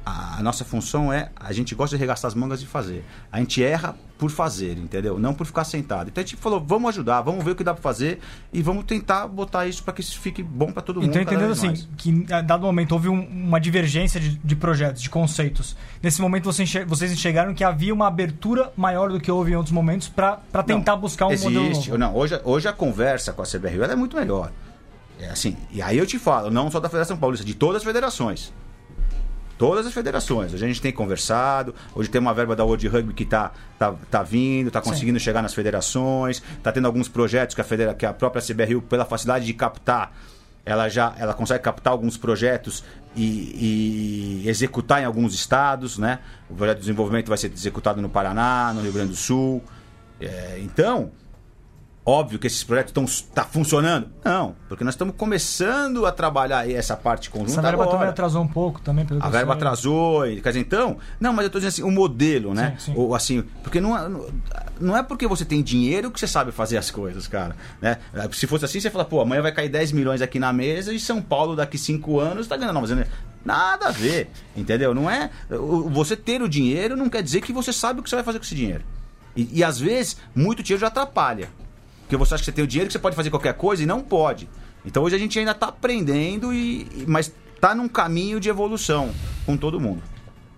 A, a nossa função é. A gente gosta de arregaçar as mangas e fazer. A gente erra por fazer, entendeu? Não por ficar sentado. Então a gente falou, vamos ajudar, vamos ver o que dá pra fazer e vamos tentar botar isso pra que isso fique bom pra todo mundo. Então, entendendo assim, mais. que a dado momento houve um- uma divergência de, de projetos, de conceitos. Nesse momento você enxer- vocês enxergaram que havia uma abertura maior do que houve em outros momentos para tentar Não, buscar um modelo existe. novo. Não, hoje, hoje a conversa com a CBRU é muito melhor. É assim, e aí eu te falo, não só da Federação Paulista, de todas as federações. Todas as federações. A gente tem conversado, hoje tem uma verba da World Rugby que está tá, tá vindo, está conseguindo chegar nas federações, está tendo alguns projetos que a, federa, que a própria CBRU, pela facilidade de captar, ela já ela consegue captar alguns projetos e, e executar em alguns estados, né? O projeto de desenvolvimento vai ser executado no Paraná, no Rio Grande do Sul. É, então, óbvio que esses projetos estão tá funcionando? Não, porque nós estamos começando a trabalhar essa parte conjunta Essa verba agora. também atrasou um pouco também, pelo A verba sei. atrasou, e, quer dizer, então. Não, mas eu tô dizendo assim, o modelo, né? Sim, sim. Ou assim, porque não, é- não- não é porque você tem dinheiro que você sabe fazer as coisas, cara. Né? Se fosse assim, você fala, pô, amanhã vai cair 10 milhões aqui na mesa e São Paulo daqui 5 anos tá ganhando. Não, mas nada a ver, entendeu? Não é. Você ter o dinheiro não quer dizer que você sabe o que você vai fazer com esse dinheiro. E, e às vezes, muito dinheiro já atrapalha. Porque você acha que você tem o dinheiro que você pode fazer qualquer coisa e não pode. Então hoje a gente ainda está aprendendo, e, e- mas está num caminho de evolução com todo mundo.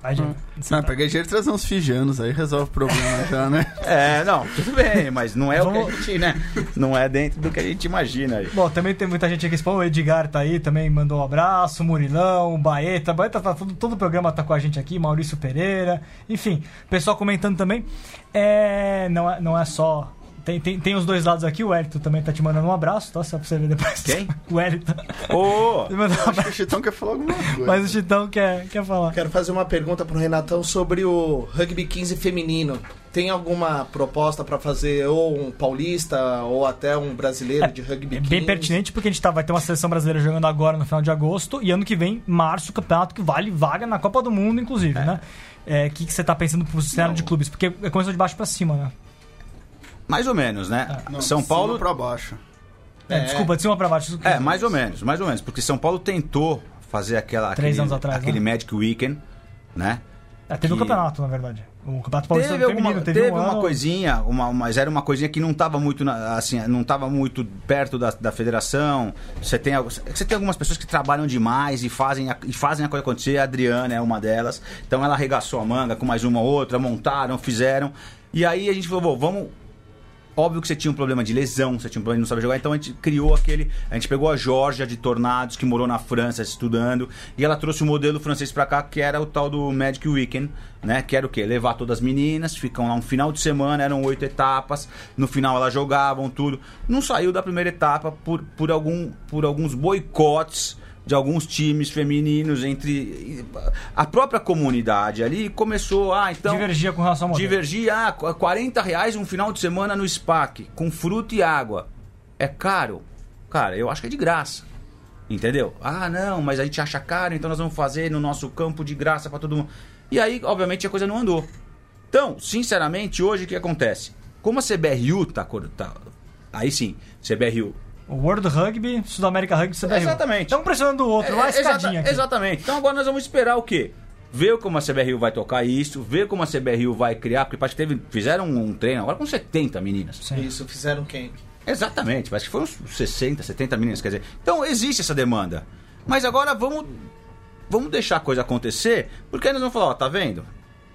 Aí, gente, você Ah, tá- pega jeito de trazer uns fijanos aí, resolve o problema já, né? É, não, tudo bem, mas não é o Vamos- que a gente, né? Não é dentro do que a gente imagina aí. Bom, também tem muita gente aqui. O Edgar tá aí, também mandou um abraço. o Murilão, o Baeta. O Baeta tá todo, todo o programa tá com a gente aqui. Maurício Pereira. Enfim, pessoal comentando também. É, não, é, não é só. Tem, tem, tem os dois lados aqui. O Elito também tá te mandando um abraço, tá? Só pra você ver depois. Quem? O Elito. Ô! Ele mandou um Acho que abraço. o Chitão quer falar alguma coisa. Mas o Chitão quer, quer falar. Quero fazer uma pergunta pro Renatão sobre o rugby 15 feminino. Tem alguma proposta pra fazer ou um paulista ou até um brasileiro de rugby É 15? bem pertinente porque a gente tá, vai ter uma seleção brasileira jogando agora no final de agosto e ano que vem, março, campeonato que vale vaga na Copa do Mundo, inclusive, né? O que, que você tá pensando pro cenário Não. de clubes? Porque começou de baixo pra cima, né? Mais ou menos, né? Não, São Paulo. pra baixo. É, desculpa, de cima pra baixo. É, mais ou menos, mais ou menos. Porque São Paulo tentou fazer aquela, Três aquele, anos atrás, aquele né? Magic Weekend, né? É, teve o que- campeonato, na verdade. O campeonato paulista Teve, alguma, teve, teve, um uma ano- coisinha, uma, mas era uma coisinha que não estava muito, na- assim, não tava muito perto da, da federação. Você tem, você tem algumas pessoas que trabalham demais e fazem, a, e fazem a coisa acontecer. A Adriana é uma delas. Então ela arregaçou a manga com mais uma ou outra, montaram, fizeram. E aí a gente falou, "Bom, vamos Óbvio que você tinha um problema de lesão, você tinha um problema de não saber jogar, então a gente criou aquele. A gente pegou a Georgia de Tornados, que morou na França estudando, e ela trouxe o modelo francês pra cá, que era o tal do Magic Weekend, né? Que era o quê? Levar todas as meninas, ficam lá um final de semana, eram oito etapas, no final elas jogavam tudo. Não saiu da primeira etapa por, por, algum, por alguns boicotes de alguns times femininos entre a própria comunidade ali começou ah então Divergia com relação ao modelo. Divergir, ah, qu- 40 reais um final de semana no SPAC, com fruta e água. É caro? Cara, eu acho que é de graça. Entendeu? Ah, não, mas a gente acha caro, então nós vamos fazer no nosso campo de graça pra todo mundo. E aí, obviamente, a coisa não andou. Então, sinceramente, hoje o que acontece? Como a CBRU tá, tá aí sim, CBRU World Rugby, Sudamérica Rugby, CBRU. Exatamente. Um pressionando o outro, lá a É, exata- escadinha aqui. Exatamente. Então agora nós vamos esperar o quê? Ver como a CBRU vai tocar isso, ver como a CBRU vai criar, porque parece que teve, fizeram um treino agora com 70 meninas. Sim. Isso, fizeram camp. Exatamente, parece que uns 60, 70 meninas, quer dizer. Então existe essa demanda. Mas agora vamos vamos deixar a coisa acontecer, porque aí nós vamos falar, ó, tá vendo?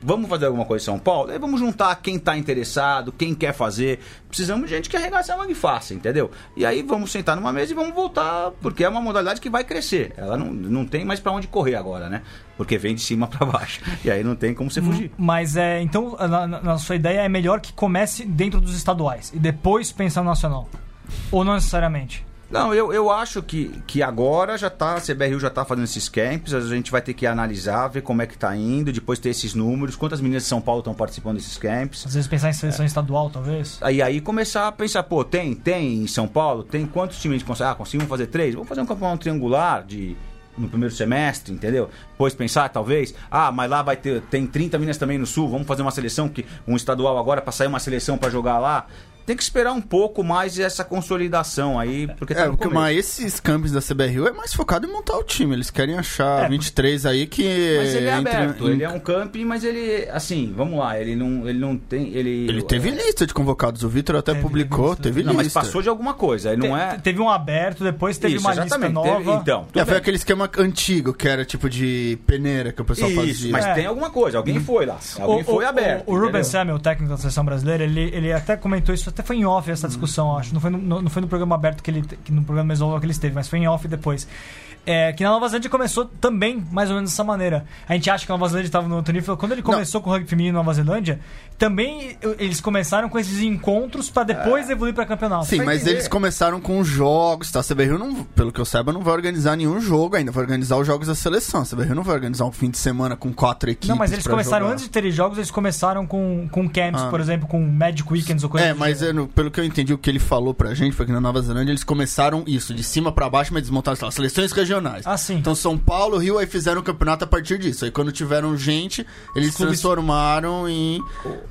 Vamos fazer alguma coisa em São Paulo? Aí vamos juntar quem tá interessado, quem quer fazer. Precisamos de gente que arregaça a manga e faça, entendeu? E aí vamos sentar numa mesa e vamos voltar, porque é uma modalidade que vai crescer. Ela não, não tem mais pra onde correr agora, né? Porque vem de cima pra baixo. E aí não tem como você fugir. Mas é, então, na- na sua ideia, é melhor que comece dentro dos estaduais e depois pensar no nacional. Ou não necessariamente? Não, eu, eu acho que, que agora já tá, a CBRU já tá fazendo esses camps, a gente vai ter que analisar, ver como é que tá indo, depois ter esses números, quantas meninas de São Paulo estão participando desses camps. Às vezes pensar em seleção estadual, talvez. Aí aí começar a pensar, pô, tem, tem em São Paulo, tem quantos times a gente consegue? Ah, conseguimos fazer três? Vamos fazer um campeonato triangular de no primeiro semestre, entendeu? Depois pensar, talvez, ah, mas lá vai ter tem 30 meninas também no sul, vamos fazer uma seleção que um estadual agora para sair uma seleção para jogar lá tem que esperar um pouco mais essa consolidação aí, porque tá É, no porque mas esses campos da CBRU é mais focado em montar o time. Eles querem achar É, 23 aí que. Mas ele é aberto, ele é um camping, mas ele, assim, vamos lá, ele não, ele não tem, ele... Ele teve lista de convocados. O Vitor até Teve publicou, lista. teve Não, mas lista. passou de alguma coisa, ele não Te- é... Teve um aberto, depois teve Isso, uma lista nova. teve- então, É, foi bem. aquele esquema antigo, que era tipo de peneira que o pessoal Isso, fazia. mas É. tem alguma coisa, alguém foi lá, alguém foi aberto. O, o Ruben? Samuel, o técnico da seleção brasileira, ele, ele até comentou isso, até foi em off essa discussão, acho. Não foi no, no- não foi no programa aberto que ele. Que no programa Mesoval que ele esteve, mas foi em off depois. É, que na Nova Zelândia começou também mais ou menos dessa maneira. A gente acha que a Nova Zelândia estava no outro nível. Quando ele começou com o rugby feminino na Nova Zelândia, também eu- eles começaram com esses encontros para depois evoluir para campeonato. Sim, mas entender. eles começaram com os jogos, tá? A CBRU, não, pelo que eu saiba, não vai organizar nenhum jogo ainda. Vai organizar os jogos da seleção. A CBRU não vai organizar um fim de semana com quatro equipes. Não, mas eles começaram jogar. antes de terem jogos, eles começaram com, com camps, Ah. por exemplo, com Magic Weekends ou coisa É, mas é, no- pelo que eu entendi, o que ele falou pra gente foi que na Nova Zelândia eles começaram isso, de cima pra baixo, mas desmontaram sei lá, seleções regionais. Ah, sim. Então São Paulo, Rio, aí fizeram o campeonato a partir disso. Aí quando tiveram gente, eles clubes- transformaram em.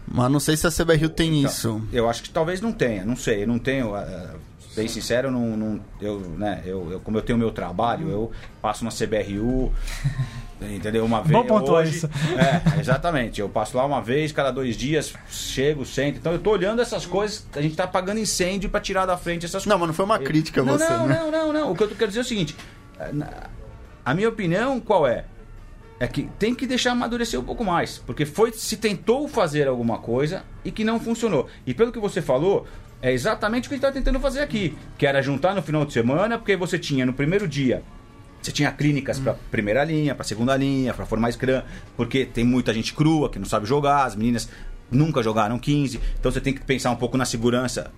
Mas não sei se a CBRU tem Então, isso. Eu acho que talvez não tenha, não sei, eu não tenho. ah, Bem sincero, eu não, não- eu, né, eu, eu- como eu tenho meu trabalho, eu passo na CBRU, entendeu? Uma vez. Bom pontuar hoje, isso. É, exatamente. Eu passo lá uma vez, cada dois dias, chego, sento. Então eu tô olhando essas coisas, a gente tá apagando incêndio pra tirar da frente essas Não, mas não foi uma crítica não, você, não, né? não, não, não. O que eu quero dizer é o seguinte: a minha opinião qual é? É que tem que deixar amadurecer um pouco mais. Porque foi se tentou fazer alguma coisa e que não funcionou. E pelo que você falou, é exatamente o que a gente está tentando fazer aqui. Que era juntar no final de semana, porque você tinha no primeiro dia. Você tinha clínicas para primeira linha, para segunda linha, para formar scrum, porque tem muita gente crua que não sabe jogar, as meninas nunca jogaram 15, então você tem que pensar um pouco na segurança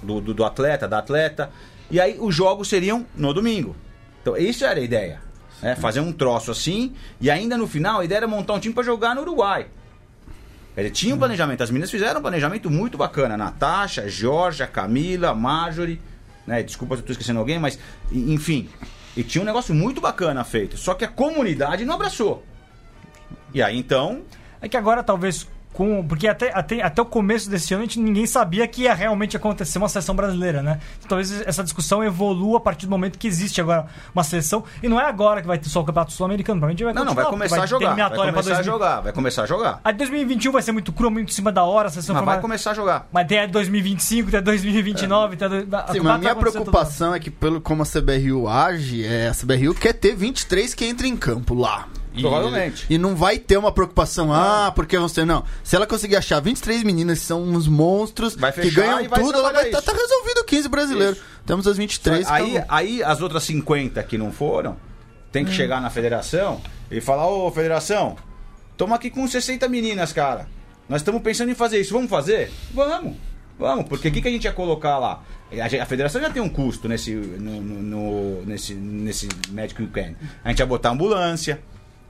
do, do, do atleta, da atleta. E aí os jogos seriam no domingo. Então, isso era a ideia. Né? Fazer um troço assim, e ainda no final a ideia era montar um time para jogar no Uruguai. Quer dizer, tinha um planejamento. As meninas fizeram um planejamento muito bacana. Natasha, Georgia, Camila, Marjorie. Né? Desculpa se eu estou esquecendo alguém, mas enfim. E tinha um negócio muito bacana feito. Só que a comunidade não abraçou. E aí então. É que agora talvez com. Porque até, até, até o começo desse ano a gente, ninguém sabia que ia realmente acontecer uma seleção brasileira, né? Então, talvez essa discussão evolua a partir do momento que existe agora uma seleção. E não é agora que vai ter só o Campeonato Sul-Americano, provavelmente vai Não, não, vai começar a ter jogar. Vai começar a 2000. jogar. Vai começar a jogar. A de 2021 vai ser muito crua, muito em cima da hora, a seleção Mas formada- vai começar a jogar. Mas tem a de 2025, tem a de 2029, tem a do... Sim, a mas a vai minha preocupação é que, pelo como a CBRU age, é, a CBRU quer ter 23 que entrem em campo lá. E- Provavelmente. E não vai ter uma preocupação, ah, porque ter. Não. Se ela conseguir achar 23 meninas que são uns monstros, que ganham tudo, ela vai estar isso. tá resolvido o 15 brasileiro. Isso. Temos as 23 que Aí, aí as outras 50 que não foram, tem que chegar na federação e falar, ô federação, estamos aqui com 60 meninas, cara. Nós estamos pensando em fazer isso, vamos fazer? Vamos, vamos, porque o que, que a gente ia colocar lá? A federação já tem um custo nesse, no, no- no- nesse, nesse Magic Weekend. A gente ia botar ambulância.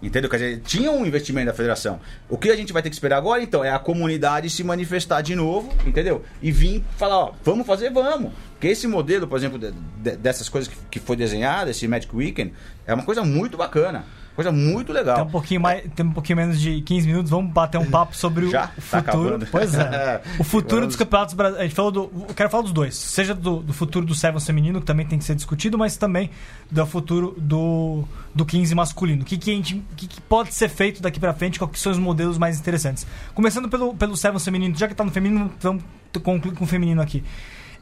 Entendeu? Quer dizer, tinha um investimento da federação. O que a gente vai ter que esperar agora, então, é a comunidade se manifestar de novo, entendeu? E vir falar, ó, vamos fazer, vamos. Porque esse modelo, por exemplo, de- de- dessas coisas que, que foi desenhado, esse Magic Weekend, é uma coisa muito bacana. Coisa muito legal. Tem um pouquinho mais, tem um pouquinho menos de 15 minutos, vamos bater um papo sobre o Já? o Tá futuro. acabando. pois é. O futuro dos campeonatos brasileiros. A gente falou do. Eu quero falar dos dois. Seja do, do futuro do Sevens feminino, que também tem que ser discutido, mas também do futuro do, do 15 masculino. O que, que, a gente, que, que pode ser feito daqui pra frente, quais são os modelos mais interessantes. Começando pelo, pelo Sevens feminino, já que tá no feminino, vamos concluir com o feminino aqui.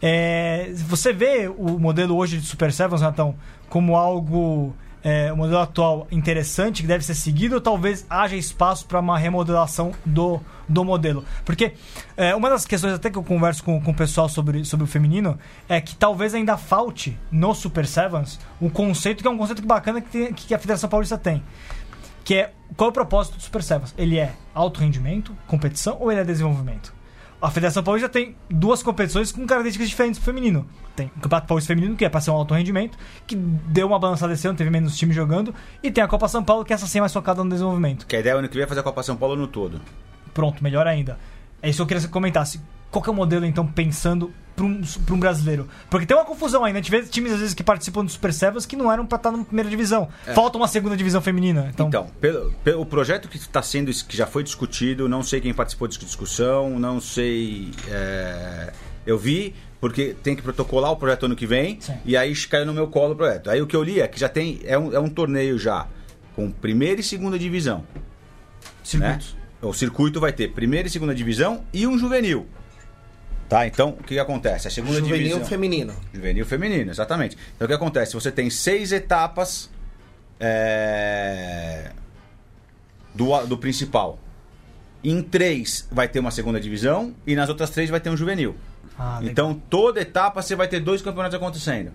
É, você vê o modelo hoje de Super Sevens, Natão, como algo. É, o modelo atual interessante que deve ser seguido ou talvez haja espaço para uma remodelação do, do modelo? Porque é, uma das questões até que eu converso com, com o pessoal sobre, sobre o feminino é que talvez ainda falte no Super Sevens um conceito que é um conceito bacana que, tem- que a Federação Paulista tem. Que é qual é o propósito do Super Sevens? Ele é alto rendimento, competição ou ele é desenvolvimento? A Federação Paulista tem duas competições com características diferentes pro feminino. Tem o Campeonato Paulista Feminino, que é pra ser um alto rendimento, que deu uma balançada esse ano, teve menos time jogando. E tem a Copa São Paulo, que é essa sim é mais focada no desenvolvimento. Que a ideia ano que vem é fazer a Copa São Paulo no todo. Pronto, melhor ainda. É isso que eu queria que você comentasse. Qual que é o modelo, então, pensando para um, pra um brasileiro? Porque tem uma confusão ainda. A gente vê times, às vezes, que participam do Super Sevens que não eram pra estar na primeira divisão. Falta uma segunda divisão feminina. Então, Então, pelo, pelo projeto que está sendo, que já foi discutido, não sei quem participou dessa discussão, não sei. é, eu vi, porque tem que protocolar o projeto ano que vem, Sim. e aí caiu no meu colo o projeto. Aí o que eu li é que já tem. É um, é um torneio já com primeira e segunda divisão. circuitos. Né? O circuito vai ter primeira e segunda divisão e um juvenil. Tá? Então, o que, que acontece? A segunda Juvenil divisão. feminino. Juvenil feminino, exatamente. Então o que acontece? Você tem seis etapas é, do, do principal. Em três vai ter uma segunda divisão e nas outras três vai ter um juvenil. Ah, então toda etapa você vai ter dois campeonatos acontecendo.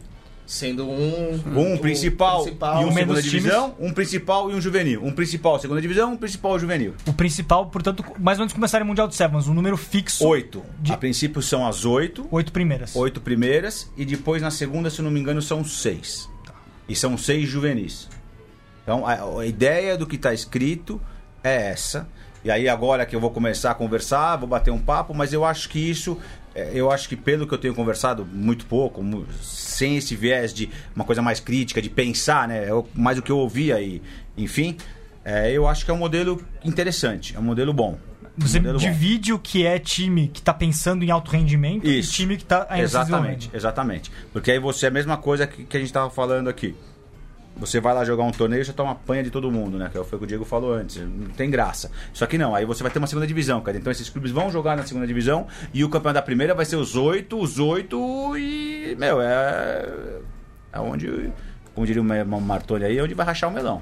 Sendo um. Um o principal, principal e um menos segunda times. divisão, um principal e um juvenil. Um principal, segunda divisão, um principal juvenil. O principal, portanto, mais ou menos começar em Mundial de Sevens, um número fixo. Oito. De- A princípio são as oito. Oito primeiras. oito primeiras e depois na segunda, se eu não me engano, são seis. E são seis juvenis. Então a, a ideia do que está escrito é essa. E aí agora que eu vou começar a conversar, vou bater um papo, mas eu acho que isso, eu acho que pelo que eu tenho conversado muito pouco, sem esse viés de uma coisa mais crítica, de pensar, né? Eu- mais o que eu ouvi aí, enfim, é, eu acho que é um modelo interessante, é um modelo bom. Um Você modelo bom. divide o que é time que tá pensando em alto rendimento Isso. e time que tá ainda se Exatamente, exatamente. Porque aí você é a mesma coisa que, que a gente tava falando aqui. Você vai lá jogar um torneio e você toma panha de todo mundo, né? Que foi o que o Diego falou antes. Não tem graça. Só que não, aí você vai ter uma segunda divisão, cara. Então esses clubes vão jogar na segunda divisão e o campeonato da primeira vai ser os oito, os oito e. Meu, é. É onde. Como diria o Martoni aí, é onde vai rachar o melão.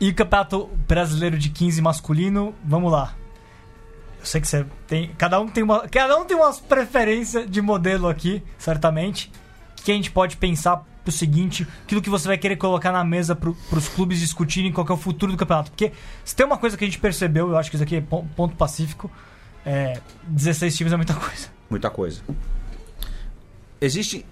E Campeonato Brasileiro de 15 masculino, vamos lá. Eu sei que você tem. Cada um tem uma. Cada um tem umas preferências de modelo aqui, certamente. O que a gente pode pensar pro seguinte, aquilo que você vai querer colocar na mesa pro, pros clubes discutirem qual é o futuro do campeonato. Porque se tem uma coisa que a gente percebeu, eu acho que isso aqui é pon- ponto pacífico, é 16 times é muita coisa. muita coisa. Existe.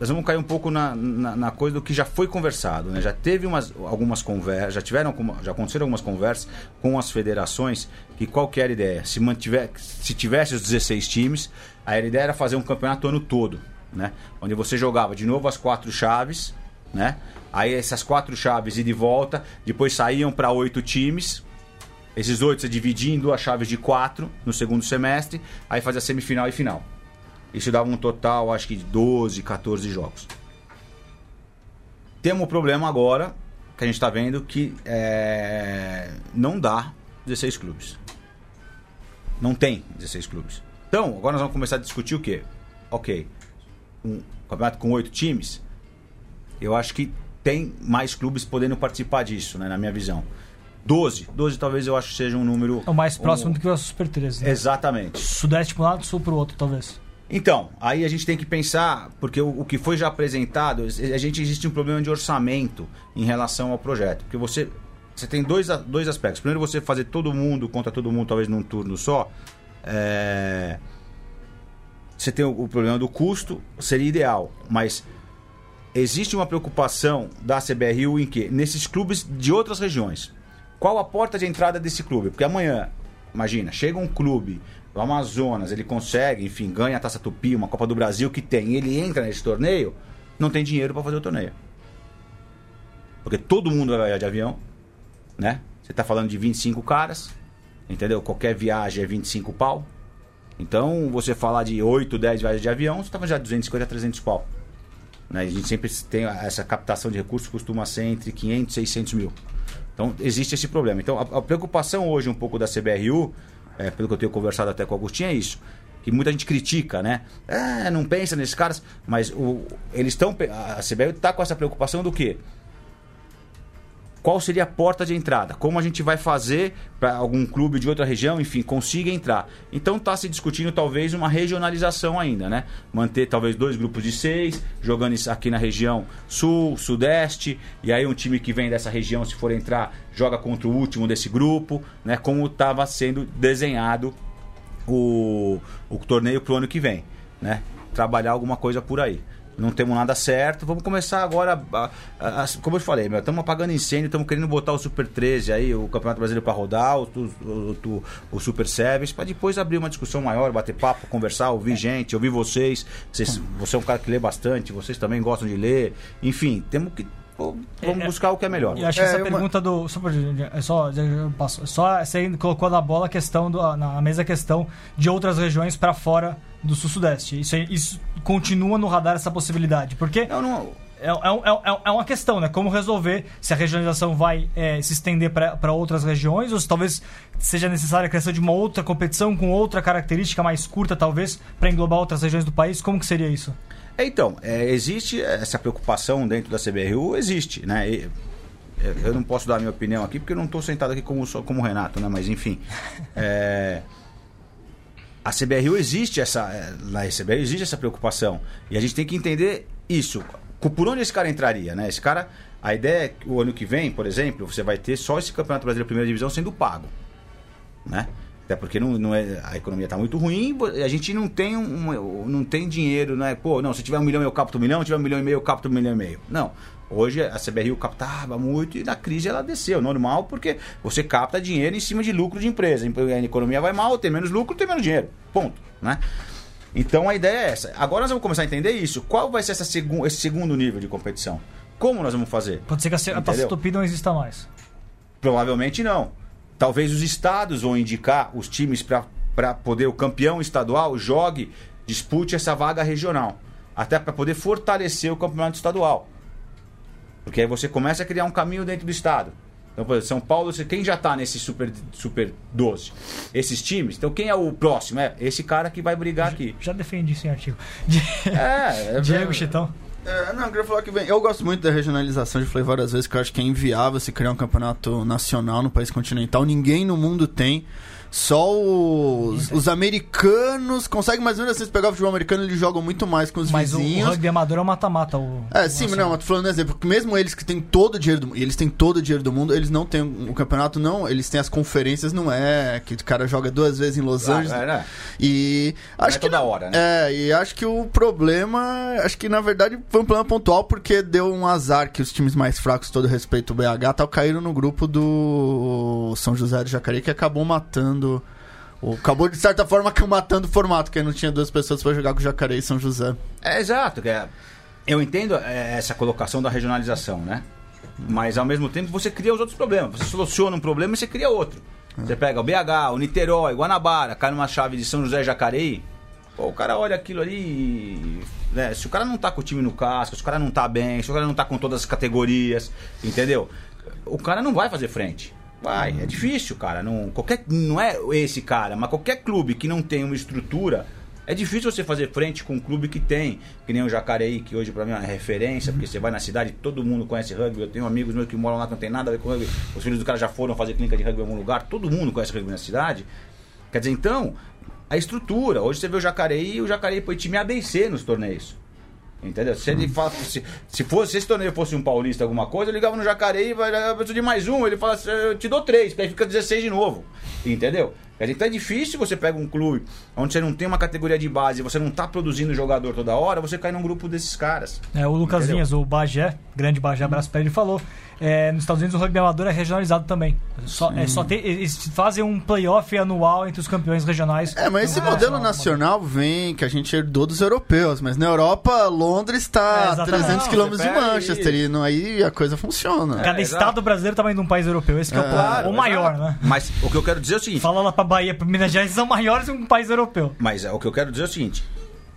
Nós vamos cair um pouco na, na, na coisa do que já foi conversado, né? Já teve umas, algumas conversas, já tiveram, já aconteceram algumas conversas com as federações que qualquer ideia, se mantiver, se tivesse os 16 times, a ideia era fazer um campeonato o ano todo, né? Onde você jogava de novo as quatro chaves, né? Aí essas quatro chaves e de volta, depois saíam para oito times, esses oito você dividia em duas chaves de quatro no segundo semestre, aí fazia semifinal e final. Isso dava um total, acho que de 12, 14 jogos. Temos um problema agora, que a gente está vendo, que é, não dá 16 clubes. Não tem 16 clubes. Então, agora nós vamos começar a discutir o quê? Ok, um campeonato com oito times, eu acho que tem mais clubes podendo participar disso, né, na minha visão. 12, 12 talvez eu acho que seja um número... É o mais próximo um- do que o Super 13. Né? Exatamente. Sudeste para um lado, sul pro outro, talvez. Então, aí a gente tem que pensar, porque o, o que foi já apresentado, a gente existe um problema de orçamento em relação ao projeto. Porque você, você tem dois, dois aspectos. Primeiro, você fazer todo mundo contra todo mundo, talvez num turno só. é, Você tem o, o problema do custo, seria ideal. Mas existe uma preocupação da CBRU em que? Nesses clubes de outras regiões. Qual a porta de entrada desse clube? Porque amanhã, imagina, chega um clube do Amazonas, ele consegue, enfim, ganha a Taça Tupi, uma Copa do Brasil que tem, ele entra nesse torneio, não tem dinheiro para fazer o torneio. Porque todo mundo vai viajar de avião, né? Você tá falando de 25 caras, entendeu? Qualquer viagem é 25 pau. Então, você falar de 8, 10 viagens de avião, você tava já 250, 300 pau. Né? A gente sempre tem essa captação de recursos, costuma ser entre 500 e 600 mil. Então, existe esse problema. Então, a, a preocupação hoje um pouco da CBRU, é, pelo que eu tenho conversado até com o Agostinho, é isso. Que muita gente critica, né? É, não pensa nesses caras, mas o, eles estão. A CBRU está com essa preocupação do quê? Qual seria a porta de entrada? Como a gente vai fazer para algum clube de outra região, enfim, consiga entrar? Então está se discutindo talvez uma regionalização ainda, né? Manter talvez dois grupos de seis, jogando aqui na região sul, sudeste, e aí um time que vem dessa região, se for entrar, joga contra o último desse grupo, né? Como estava sendo desenhado o, o torneio pro ano que vem, né? Trabalhar alguma coisa por aí. Não temos nada certo, vamos começar agora. a- a- a- como eu te falei, estamos apagando incêndio, estamos querendo botar o Super 13 aí, o Campeonato Brasileiro para rodar, o, o, o, o Super Sevens, para depois abrir uma discussão maior, bater papo, conversar, ouvir gente, ouvir vocês. vocês. Você é um cara que lê bastante, vocês também gostam de ler. Enfim, temos que. Vamos É, buscar o que é melhor. E acho que É, essa uma- pergunta do. Só, é só, eu só você colocou na bola a questão, do, na mesa a questão de outras regiões para fora do sul-sudeste. Isso, aí- isso continua no radar essa possibilidade. Porque Não, não. é, é, é, é- é uma questão, né? Como resolver se a regionalização vai é, se estender para outras regiões ou se talvez seja necessária a criação de uma outra competição com outra característica mais curta, talvez, para englobar outras regiões do país. Como que seria isso? É, Então, existe essa preocupação dentro da CBRU, existe, né? E, eu não posso dar a minha opinião aqui porque eu não estou sentado aqui como, como Renato, né? Mas enfim. a CBRU existe essa. é, Na CBRU existe essa preocupação. E a gente tem que entender isso. Por onde esse cara entraria, né? Esse cara. A ideia é que o ano que vem, por exemplo, você vai ter só esse Campeonato Brasileiro Primeira Divisão sendo pago. Né? Até porque não, não é, a economia está muito ruim, a gente não tem, um, não tem dinheiro, não é? Pô, não, se tiver um milhão eu capto um milhão, se tiver um milhão e meio eu capto um milhão e meio. Não. Hoje a CBRU captava muito e na crise ela desceu, normal, porque você capta dinheiro em cima de lucro de empresa. A economia vai mal, tem menos lucro, tem menos dinheiro. Ponto. Né? Então a ideia é essa. Agora nós vamos começar a entender isso. Qual vai ser essa segu esse segundo nível de competição? Como nós vamos fazer? Pode ser que a, a Taça? Tupi não exista mais. Provavelmente não. Talvez os estados vão indicar os times para poder o campeão estadual jogue, dispute essa vaga regional. Até para poder fortalecer o campeonato estadual. Porque aí você começa a criar um caminho dentro do estado. Então, por exemplo, São Paulo, você- quem já está nesse Super, super 12? Esses times. Então, quem é o próximo? É esse cara que vai brigar aqui. Já defendi isso em artigo. É, é Diego Chitão. É, não, eu queria falar que bem. Eu gosto muito da regionalização, já falei várias vezes que eu acho que é inviável se criar um campeonato nacional no país continental. Ninguém no mundo tem. Só os, os americanos conseguem mais ou menos assim, se pegar o futebol americano, eles jogam muito mais com os Mas o, o vizinhos. rugby amador é o mata-mata. o- É, o sim, mas não, eu tô falando um exemplo, porque mesmo eles que têm todo o dinheiro do mundo, e eles têm todo o dinheiro do mundo, eles não têm o campeonato, não, eles têm as conferências, não é, que o cara joga duas vezes em Los Claro, Angeles. é, né? E acho é que toda hora, né? É, e acho que o problema, acho que na verdade foi um problema pontual porque deu um azar que os times mais fracos, todo respeito o BH, tal, caíram no grupo do São José do Jacareí que acabou matando o- acabou de certa forma matando o formato, que não tinha duas pessoas pra jogar com o Jacareí e São José. É exato. é- Eu entendo é, essa colocação da regionalização, né? Mas ao mesmo tempo você cria os outros problemas. Você soluciona um problema e você cria outro. Você pega o BH, o Niterói, Guanabara, cai numa chave de São José Jacareí. Pô, o cara olha aquilo ali. e, né, se o cara não tá com o time no casco, se o cara não tá bem, se o cara não tá com todas as categorias, entendeu? O cara não vai fazer frente. Vai, é difícil, cara. Não, qualquer, não é esse cara, mas qualquer clube que não tem uma estrutura é difícil você fazer frente com um clube que tem, que nem o Jacareí, que hoje pra mim é uma referência, porque você vai na cidade, todo mundo conhece rugby. Eu tenho amigos meus que moram lá que não tem nada a ver com rugby. Os filhos do cara já foram fazer clínica de rugby em algum lugar, todo mundo conhece rugby na cidade. Quer dizer, então, a estrutura. Hoje você vê o Jacareí, o Jacareí põe time ABC nos torneios. Entendeu? Se ele fala, se, se fosse, se esse torneio fosse um paulista, alguma coisa, eu ligava no Jacareí e vai, eu preciso de mais um. Ele fala assim, eu te dou três, aí fica 16 de novo. Entendeu? Quer dizer, Então é difícil você pega um clube onde você não tem uma categoria de base, você não tá produzindo jogador toda hora, você cai num grupo desses caras. É, o Lucas Entendeu? Vinhas, o Bagé, grande Bagé, abraço pra ele, falou. é, nos Estados Unidos o rugby amador é regionalizado também. Só, é, só tem, eles fazem um playoff anual entre os campeões regionais. É, mas esse Não é modelo nacional, vem que a gente herdou dos europeus, mas na Europa, Londres É, está a exatamente. 300 Não, quilômetros de Manchester e- e não, aí a coisa funciona. Cada É, estado brasileiro também de um país europeu. Esse que é, o É, o maior, Exato. né? Mas o que eu quero dizer é o seguinte: Fala lá pra Bahia, pra Minas Gerais, são maiores que um país europeu. Mas é, o que eu quero dizer é o seguinte: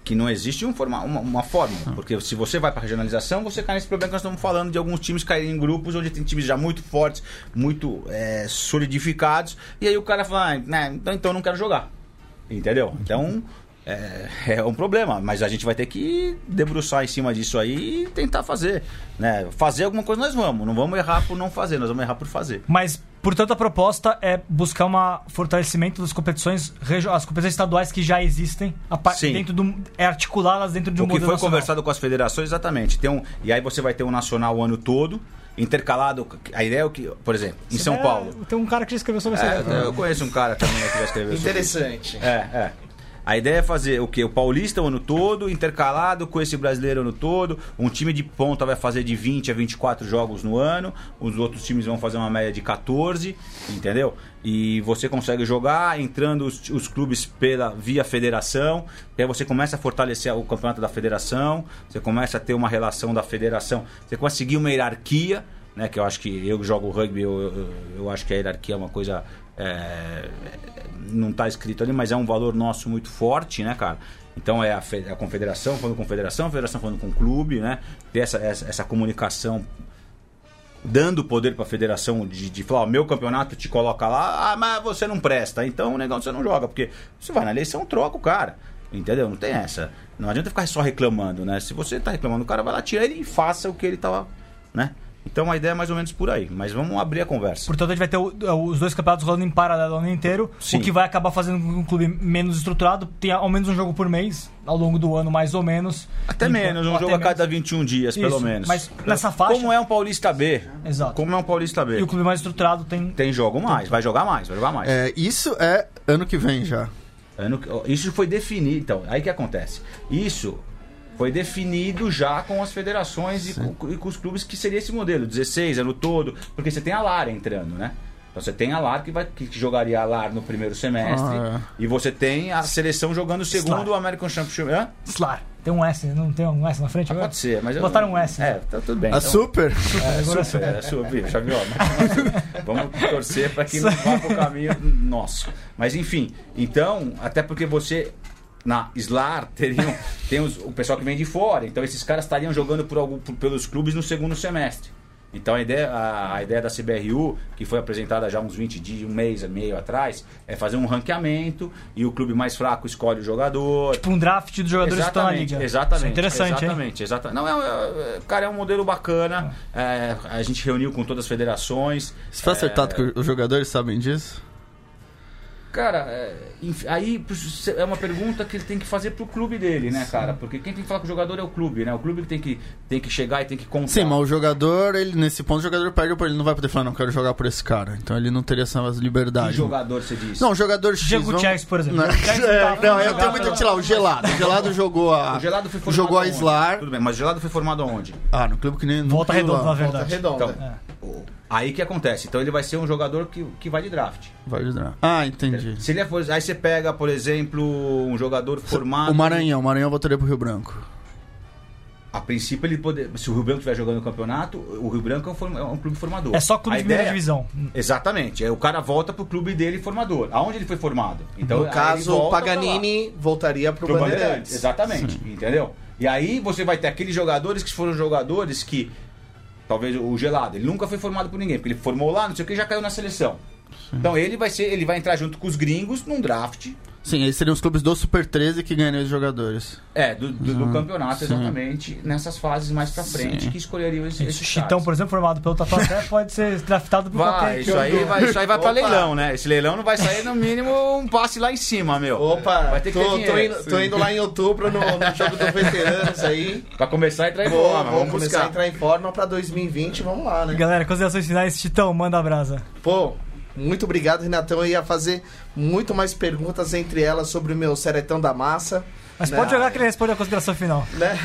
que não existe um forma, uma, uma fórmula. Porque se você vai para regionalização, você cai nesse problema que nós estamos falando de alguns times caírem em grupos onde tem times já muito fortes, muito é, solidificados, e aí o cara fala, ah, né, então, então eu não quero jogar. Entendeu? Então. É, é um problema, mas a gente vai ter que debruçar em cima disso aí e tentar fazer. Né? Fazer alguma coisa nós vamos, não vamos errar por não fazer, nós vamos errar por fazer. Mas, portanto, a proposta é buscar um fortalecimento das competições, as competições estaduais que já existem, Sim. dentro do, é articulá-las dentro de um o que foi nacional. conversado com as federações, exatamente. Tem um, e aí você vai ter um nacional o ano todo, intercalado. A ideia é o que, por exemplo, em São É, Paulo. Tem um cara que já escreveu sobre É, isso. eu, eu conheço um cara também que já escreveu sobre isso. Interessante. É, é. A ideia é fazer o que? O paulista o ano todo, intercalado com esse brasileiro o ano todo. Um time de ponta vai fazer de 20 a 24 jogos no ano. Os outros times vão fazer uma média de 14, entendeu? E você consegue jogar entrando os, os clubes pela via federação. E aí você começa a fortalecer o campeonato da federação. Você começa a ter uma relação da federação. Você começa a seguir uma hierarquia. Né, que eu acho que eu jogo rugby, eu, eu, eu acho que a hierarquia é uma coisa é, não está escrito ali, mas é um valor nosso muito forte, né, cara? Então é a, fe- a confederação falando com a confederação, a federação falando com o clube, né? Ter essa, essa, essa comunicação dando poder para a federação de, de falar, meu campeonato te coloca lá, ah, mas você não presta, então negão você não joga, porque você vai na eleição, troca o cara. Entendeu? Não tem essa. Não adianta ficar só reclamando, né? Se você tá reclamando, o cara vai lá, tira ele e faça o que ele tava, né? Então a ideia é mais ou menos por aí. Mas vamos abrir a conversa. Portanto, a gente vai ter o- é, os dois campeonatos rolando em paralelo o ano inteiro, Sim. o que vai acabar fazendo com que um clube menos estruturado tenha ao menos um jogo por mês, ao longo do ano, mais ou menos. Até menos, um até jogo a cada menos. 21 dias, pelo Isso, menos. mas nessa faixa- Como é um Paulista B. Exato. Como é um Paulista B. E o clube mais estruturado tem. Tem jogo mais, vai jogar mais, vai jogar mais. É, isso é ano que vem já. Ano que- Isso foi definido. Então, aí que acontece? Isso foi definido já com as federações e com, e com os clubes que seria esse modelo, 16 ano todo, porque você tem a LAR entrando, né? Então você tem a LAR que, vai, que jogaria a LAR no primeiro semestre Ah, e você tem a seleção jogando o segundo Slar. American Championship. Hã? Slar. Tem um S, não tem um S na frente agora? Pode ser, mas eu Botaram um S. É, tá tudo bem. A então- Super? É, agora super, é super, Xavier. mas- Vamos torcer para que não vá pro caminho nosso. Mas enfim, então, até porque você na SLAR teriam, tem os- o pessoal que vem de fora, então esses caras estariam jogando por algum, por- pelos clubes no segundo semestre. Então a ideia, a, a ideia da CBRU, que foi apresentada já uns 20 dias, um mês e meio atrás, é fazer um ranqueamento e o clube mais fraco escolhe o jogador. Tipo um draft dos jogadores que estão na liga. Exatamente. Isso é interessante, hein? exatamente, exatamente. Não, é, é- cara, é um modelo bacana. É, a gente reuniu com todas as federações. Você foi acertado que os jogadores sabem disso? Cara, é, aí é uma pergunta que ele tem que fazer pro clube dele, né, cara? Porque quem tem que falar com o jogador é o clube, né? O clube que tem que, tem que chegar e tem que contar. Sim, mas o jogador, ele, nesse ponto, o jogador perde ele não vai poder falar, não quero jogar por esse cara. Então ele não teria essa Que liberdade. jogador você disse? Não, o jogador X. Diego vamos- Gutierrez, por exemplo. Não, é, não, eu tenho muito que tirar. O Gelado. O Gelado jogou a. O Gelado foi formado Jogou a? Islar. Tudo bem, mas o Gelado foi formado aonde? Ah, no clube que nem. Volta no redonda, na lá. Volta verdade. redonda. Então, o- aí que acontece. Então ele vai ser um jogador que, que vai de draft. Vai ajudar. Ah, entendi. Se ele é, for- aí você pega, por exemplo, um jogador formado. O Maranhão, o Maranhão voltaria pro Rio Branco. A princípio, ele poder, se o Rio Branco estiver jogando no campeonato, o Rio Branco é um, form- é um clube formador. É só clube A de primeira divisão. Exatamente. Aí o cara volta pro clube dele formador. Aonde ele foi formado? Então, No caso, o. Paganini voltaria pro, Pro Bandeirantes. Bandeirantes. Exatamente. Entendeu? E aí você vai ter aqueles jogadores que foram jogadores que. Talvez o gelado, ele nunca foi formado por ninguém, porque ele formou lá, não sei o que, já caiu na seleção. Então ele vai ser, ele vai entrar junto com os gringos num draft. Sim, aí seriam os clubes do Super 13 que ganhariam os jogadores. É, do, do- do campeonato, sim. exatamente, nessas fases mais pra frente, Sim. que escolheriam esse, esses Chitão, caras. por exemplo, formado pelo Tatuapé, pode ser draftado por qualquer Vai, isso clube. aí vai, isso aí vai pra Opa. leilão, né? Esse leilão não vai sair no mínimo um passe lá em cima, meu. Opa, vai ter que tô, ter tô indo, tô indo lá em outubro no, no jogo dos veteranos aí. Pra começar a entrar em forma, vou vamos começar a entrar em forma pra 2020, vamos lá, né? Galera, considerações finais, Chitão, manda a brasa. Pô, muito obrigado, Renatão. Eu ia fazer muito mais perguntas, entre elas sobre o meu seretão da massa. Mas Não. pode jogar que ele responde a consideração final. Né?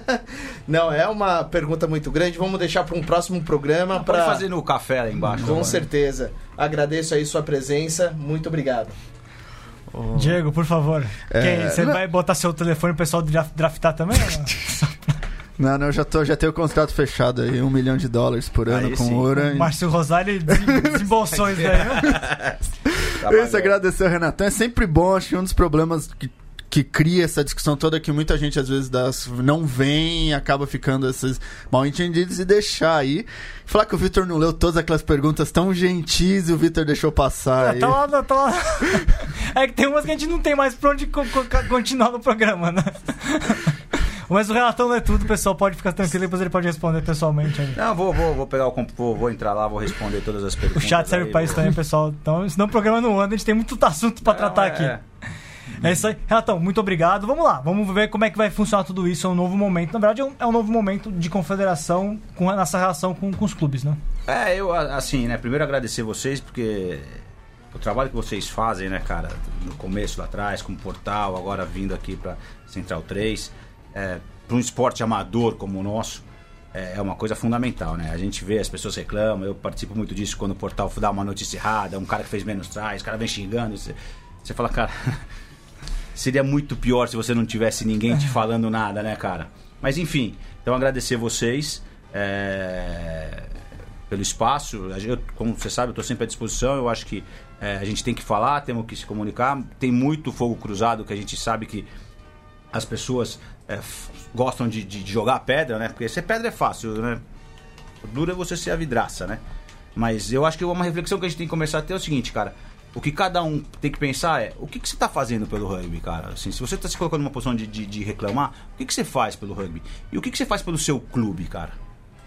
Não, é uma pergunta muito grande. Vamos deixar para um próximo programa. Pode Pra... fazer no café lá embaixo. Com né? certeza. Agradeço aí sua presença. Muito obrigado. Diego, por favor. É, Quem- Você não- vai botar seu telefone pro pessoal draf- draftar também? não? Não, eu já, tô, já tenho o contrato fechado aí, um milhão de dólares por ano Aí com sim. o Orange. Márcio Rosário desem- desembolsou isso daí. né? Tá Isso, agradecer ao Renatão. É sempre bom, acho que um dos problemas que, que cria essa discussão toda é que muita gente às vezes das, não vem e acaba ficando esses mal entendidos e deixar aí. Falar que o Vitor não leu todas aquelas perguntas tão gentis e o Vitor deixou passar. aí. Tá lá, tá lá. É que tem umas que a gente não tem mais pra onde co- co- continuar no programa, né? Mas o relatão não é tudo, o pessoal pode ficar tranquilo, depois ele pode responder pessoalmente. aí. Não, vou, vou, vou pegar o vou, vou entrar lá, vou responder todas as O perguntas. chat serve pra isso também, pessoal. Então, senão o programa não anda, a gente tem muito assunto pra Não, tratar é, aqui. é. É isso aí. Renatão, muito obrigado. Vamos lá, vamos ver como é que vai funcionar tudo isso. É um novo momento. Na verdade, é um, é um novo momento de confederação com nessa relação com, com os clubes, né? É, eu, assim, né? Primeiro agradecer vocês, porque o trabalho que vocês fazem, né, cara, no começo lá atrás, como portal, agora vindo aqui para Central 3, é, para um esporte amador como o nosso, é, é uma coisa fundamental, né? A gente vê, as pessoas reclamam, eu participo muito disso quando o portal dá uma notícia errada, um cara que fez menos traz, o cara vem xingando, você, você fala, cara, seria muito pior se você não tivesse ninguém te falando nada, né, cara? Mas enfim, então agradecer vocês. É, pelo espaço. Eu, como você sabe, eu estou sempre à disposição. Eu acho que é, a gente tem que falar, temos que se comunicar. Tem muito fogo cruzado que a gente sabe que as pessoas é, gostam de, de, jogar pedra, né? Porque ser pedra é fácil, né? O duro é você ser a vidraça, né? Mas eu acho que uma reflexão que a gente tem que começar a ter é o seguinte, cara. O que cada um tem que pensar é o que, que você está fazendo pelo rugby, cara. Assim, se você está se colocando numa posição de, de, de, reclamar, o que, que você faz pelo rugby? E o que, que você faz pelo seu clube, cara?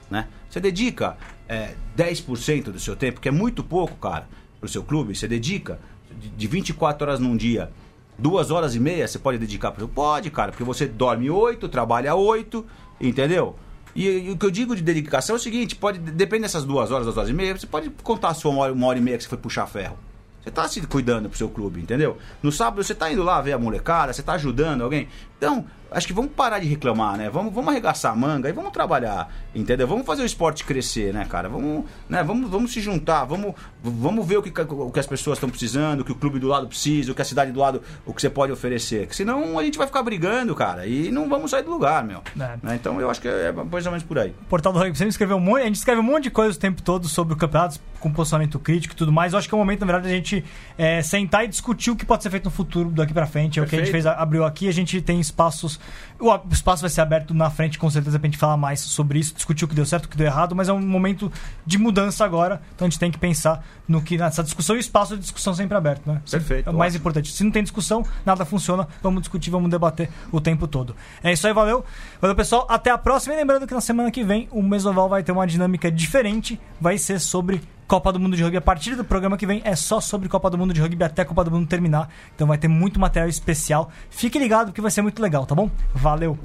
Né? Você dedica é, 10% do seu tempo, que é muito pouco, cara, pro seu clube. Você dedica de, de 24 horas num dia, duas horas e meia você pode dedicar para Pode, cara, porque você dorme 8, trabalha 8, entendeu? E, e, o que eu digo de dedicação é o seguinte: pode, depende dessas duas horas, duas horas e meia, você pode contar a sua uma hora, uma hora e meia que você foi puxar ferro. Você tá se cuidando pro seu clube, entendeu? No sábado você tá indo lá ver a molecada, você tá ajudando alguém. Então, acho que vamos parar de reclamar, né? Vamos, vamos arregaçar a manga e vamos trabalhar, entendeu? Vamos fazer o esporte crescer, né, cara? Vamos, né, vamos, vamos se juntar, vamos, vamos ver o que, o que as pessoas estão precisando, o que o clube do lado precisa, o que a cidade do lado, o que você pode oferecer. Senão a gente vai ficar brigando, cara, e não vamos sair do lugar, meu. É. Né? Então eu acho que é mais ou menos por aí. O portal do Rugby, você escreveu um monte, a gente escreve um monte de coisa o tempo todo sobre o campeonato, com posicionamento crítico e tudo mais. Eu acho que é o momento, na verdade, a gente é, sentar e discutir o que pode ser feito no futuro daqui para frente. É Perfeito. o que a gente fez, abriu aqui, a gente tem espaços o espaço vai ser aberto na frente, com certeza, pra gente falar mais sobre isso, discutir o que deu certo, o que deu errado, mas é um momento de mudança agora, então a gente tem que pensar no que nessa discussão e o espaço de discussão sempre aberto, né? Perfeito. É o mais ótimo. importante. Se não tem discussão, nada funciona, vamos discutir, vamos debater o tempo todo. É isso aí, valeu. Valeu, pessoal. Até a próxima. E lembrando que na semana que vem o Mesoval vai ter uma dinâmica diferente, vai ser sobre Copa do Mundo de Rugby. A partir do programa que vem é só sobre Copa do Mundo de Rugby até a Copa do Mundo terminar. Então vai ter muito material especial. Fique ligado porque vai ser muito legal, tá bom? Valeu!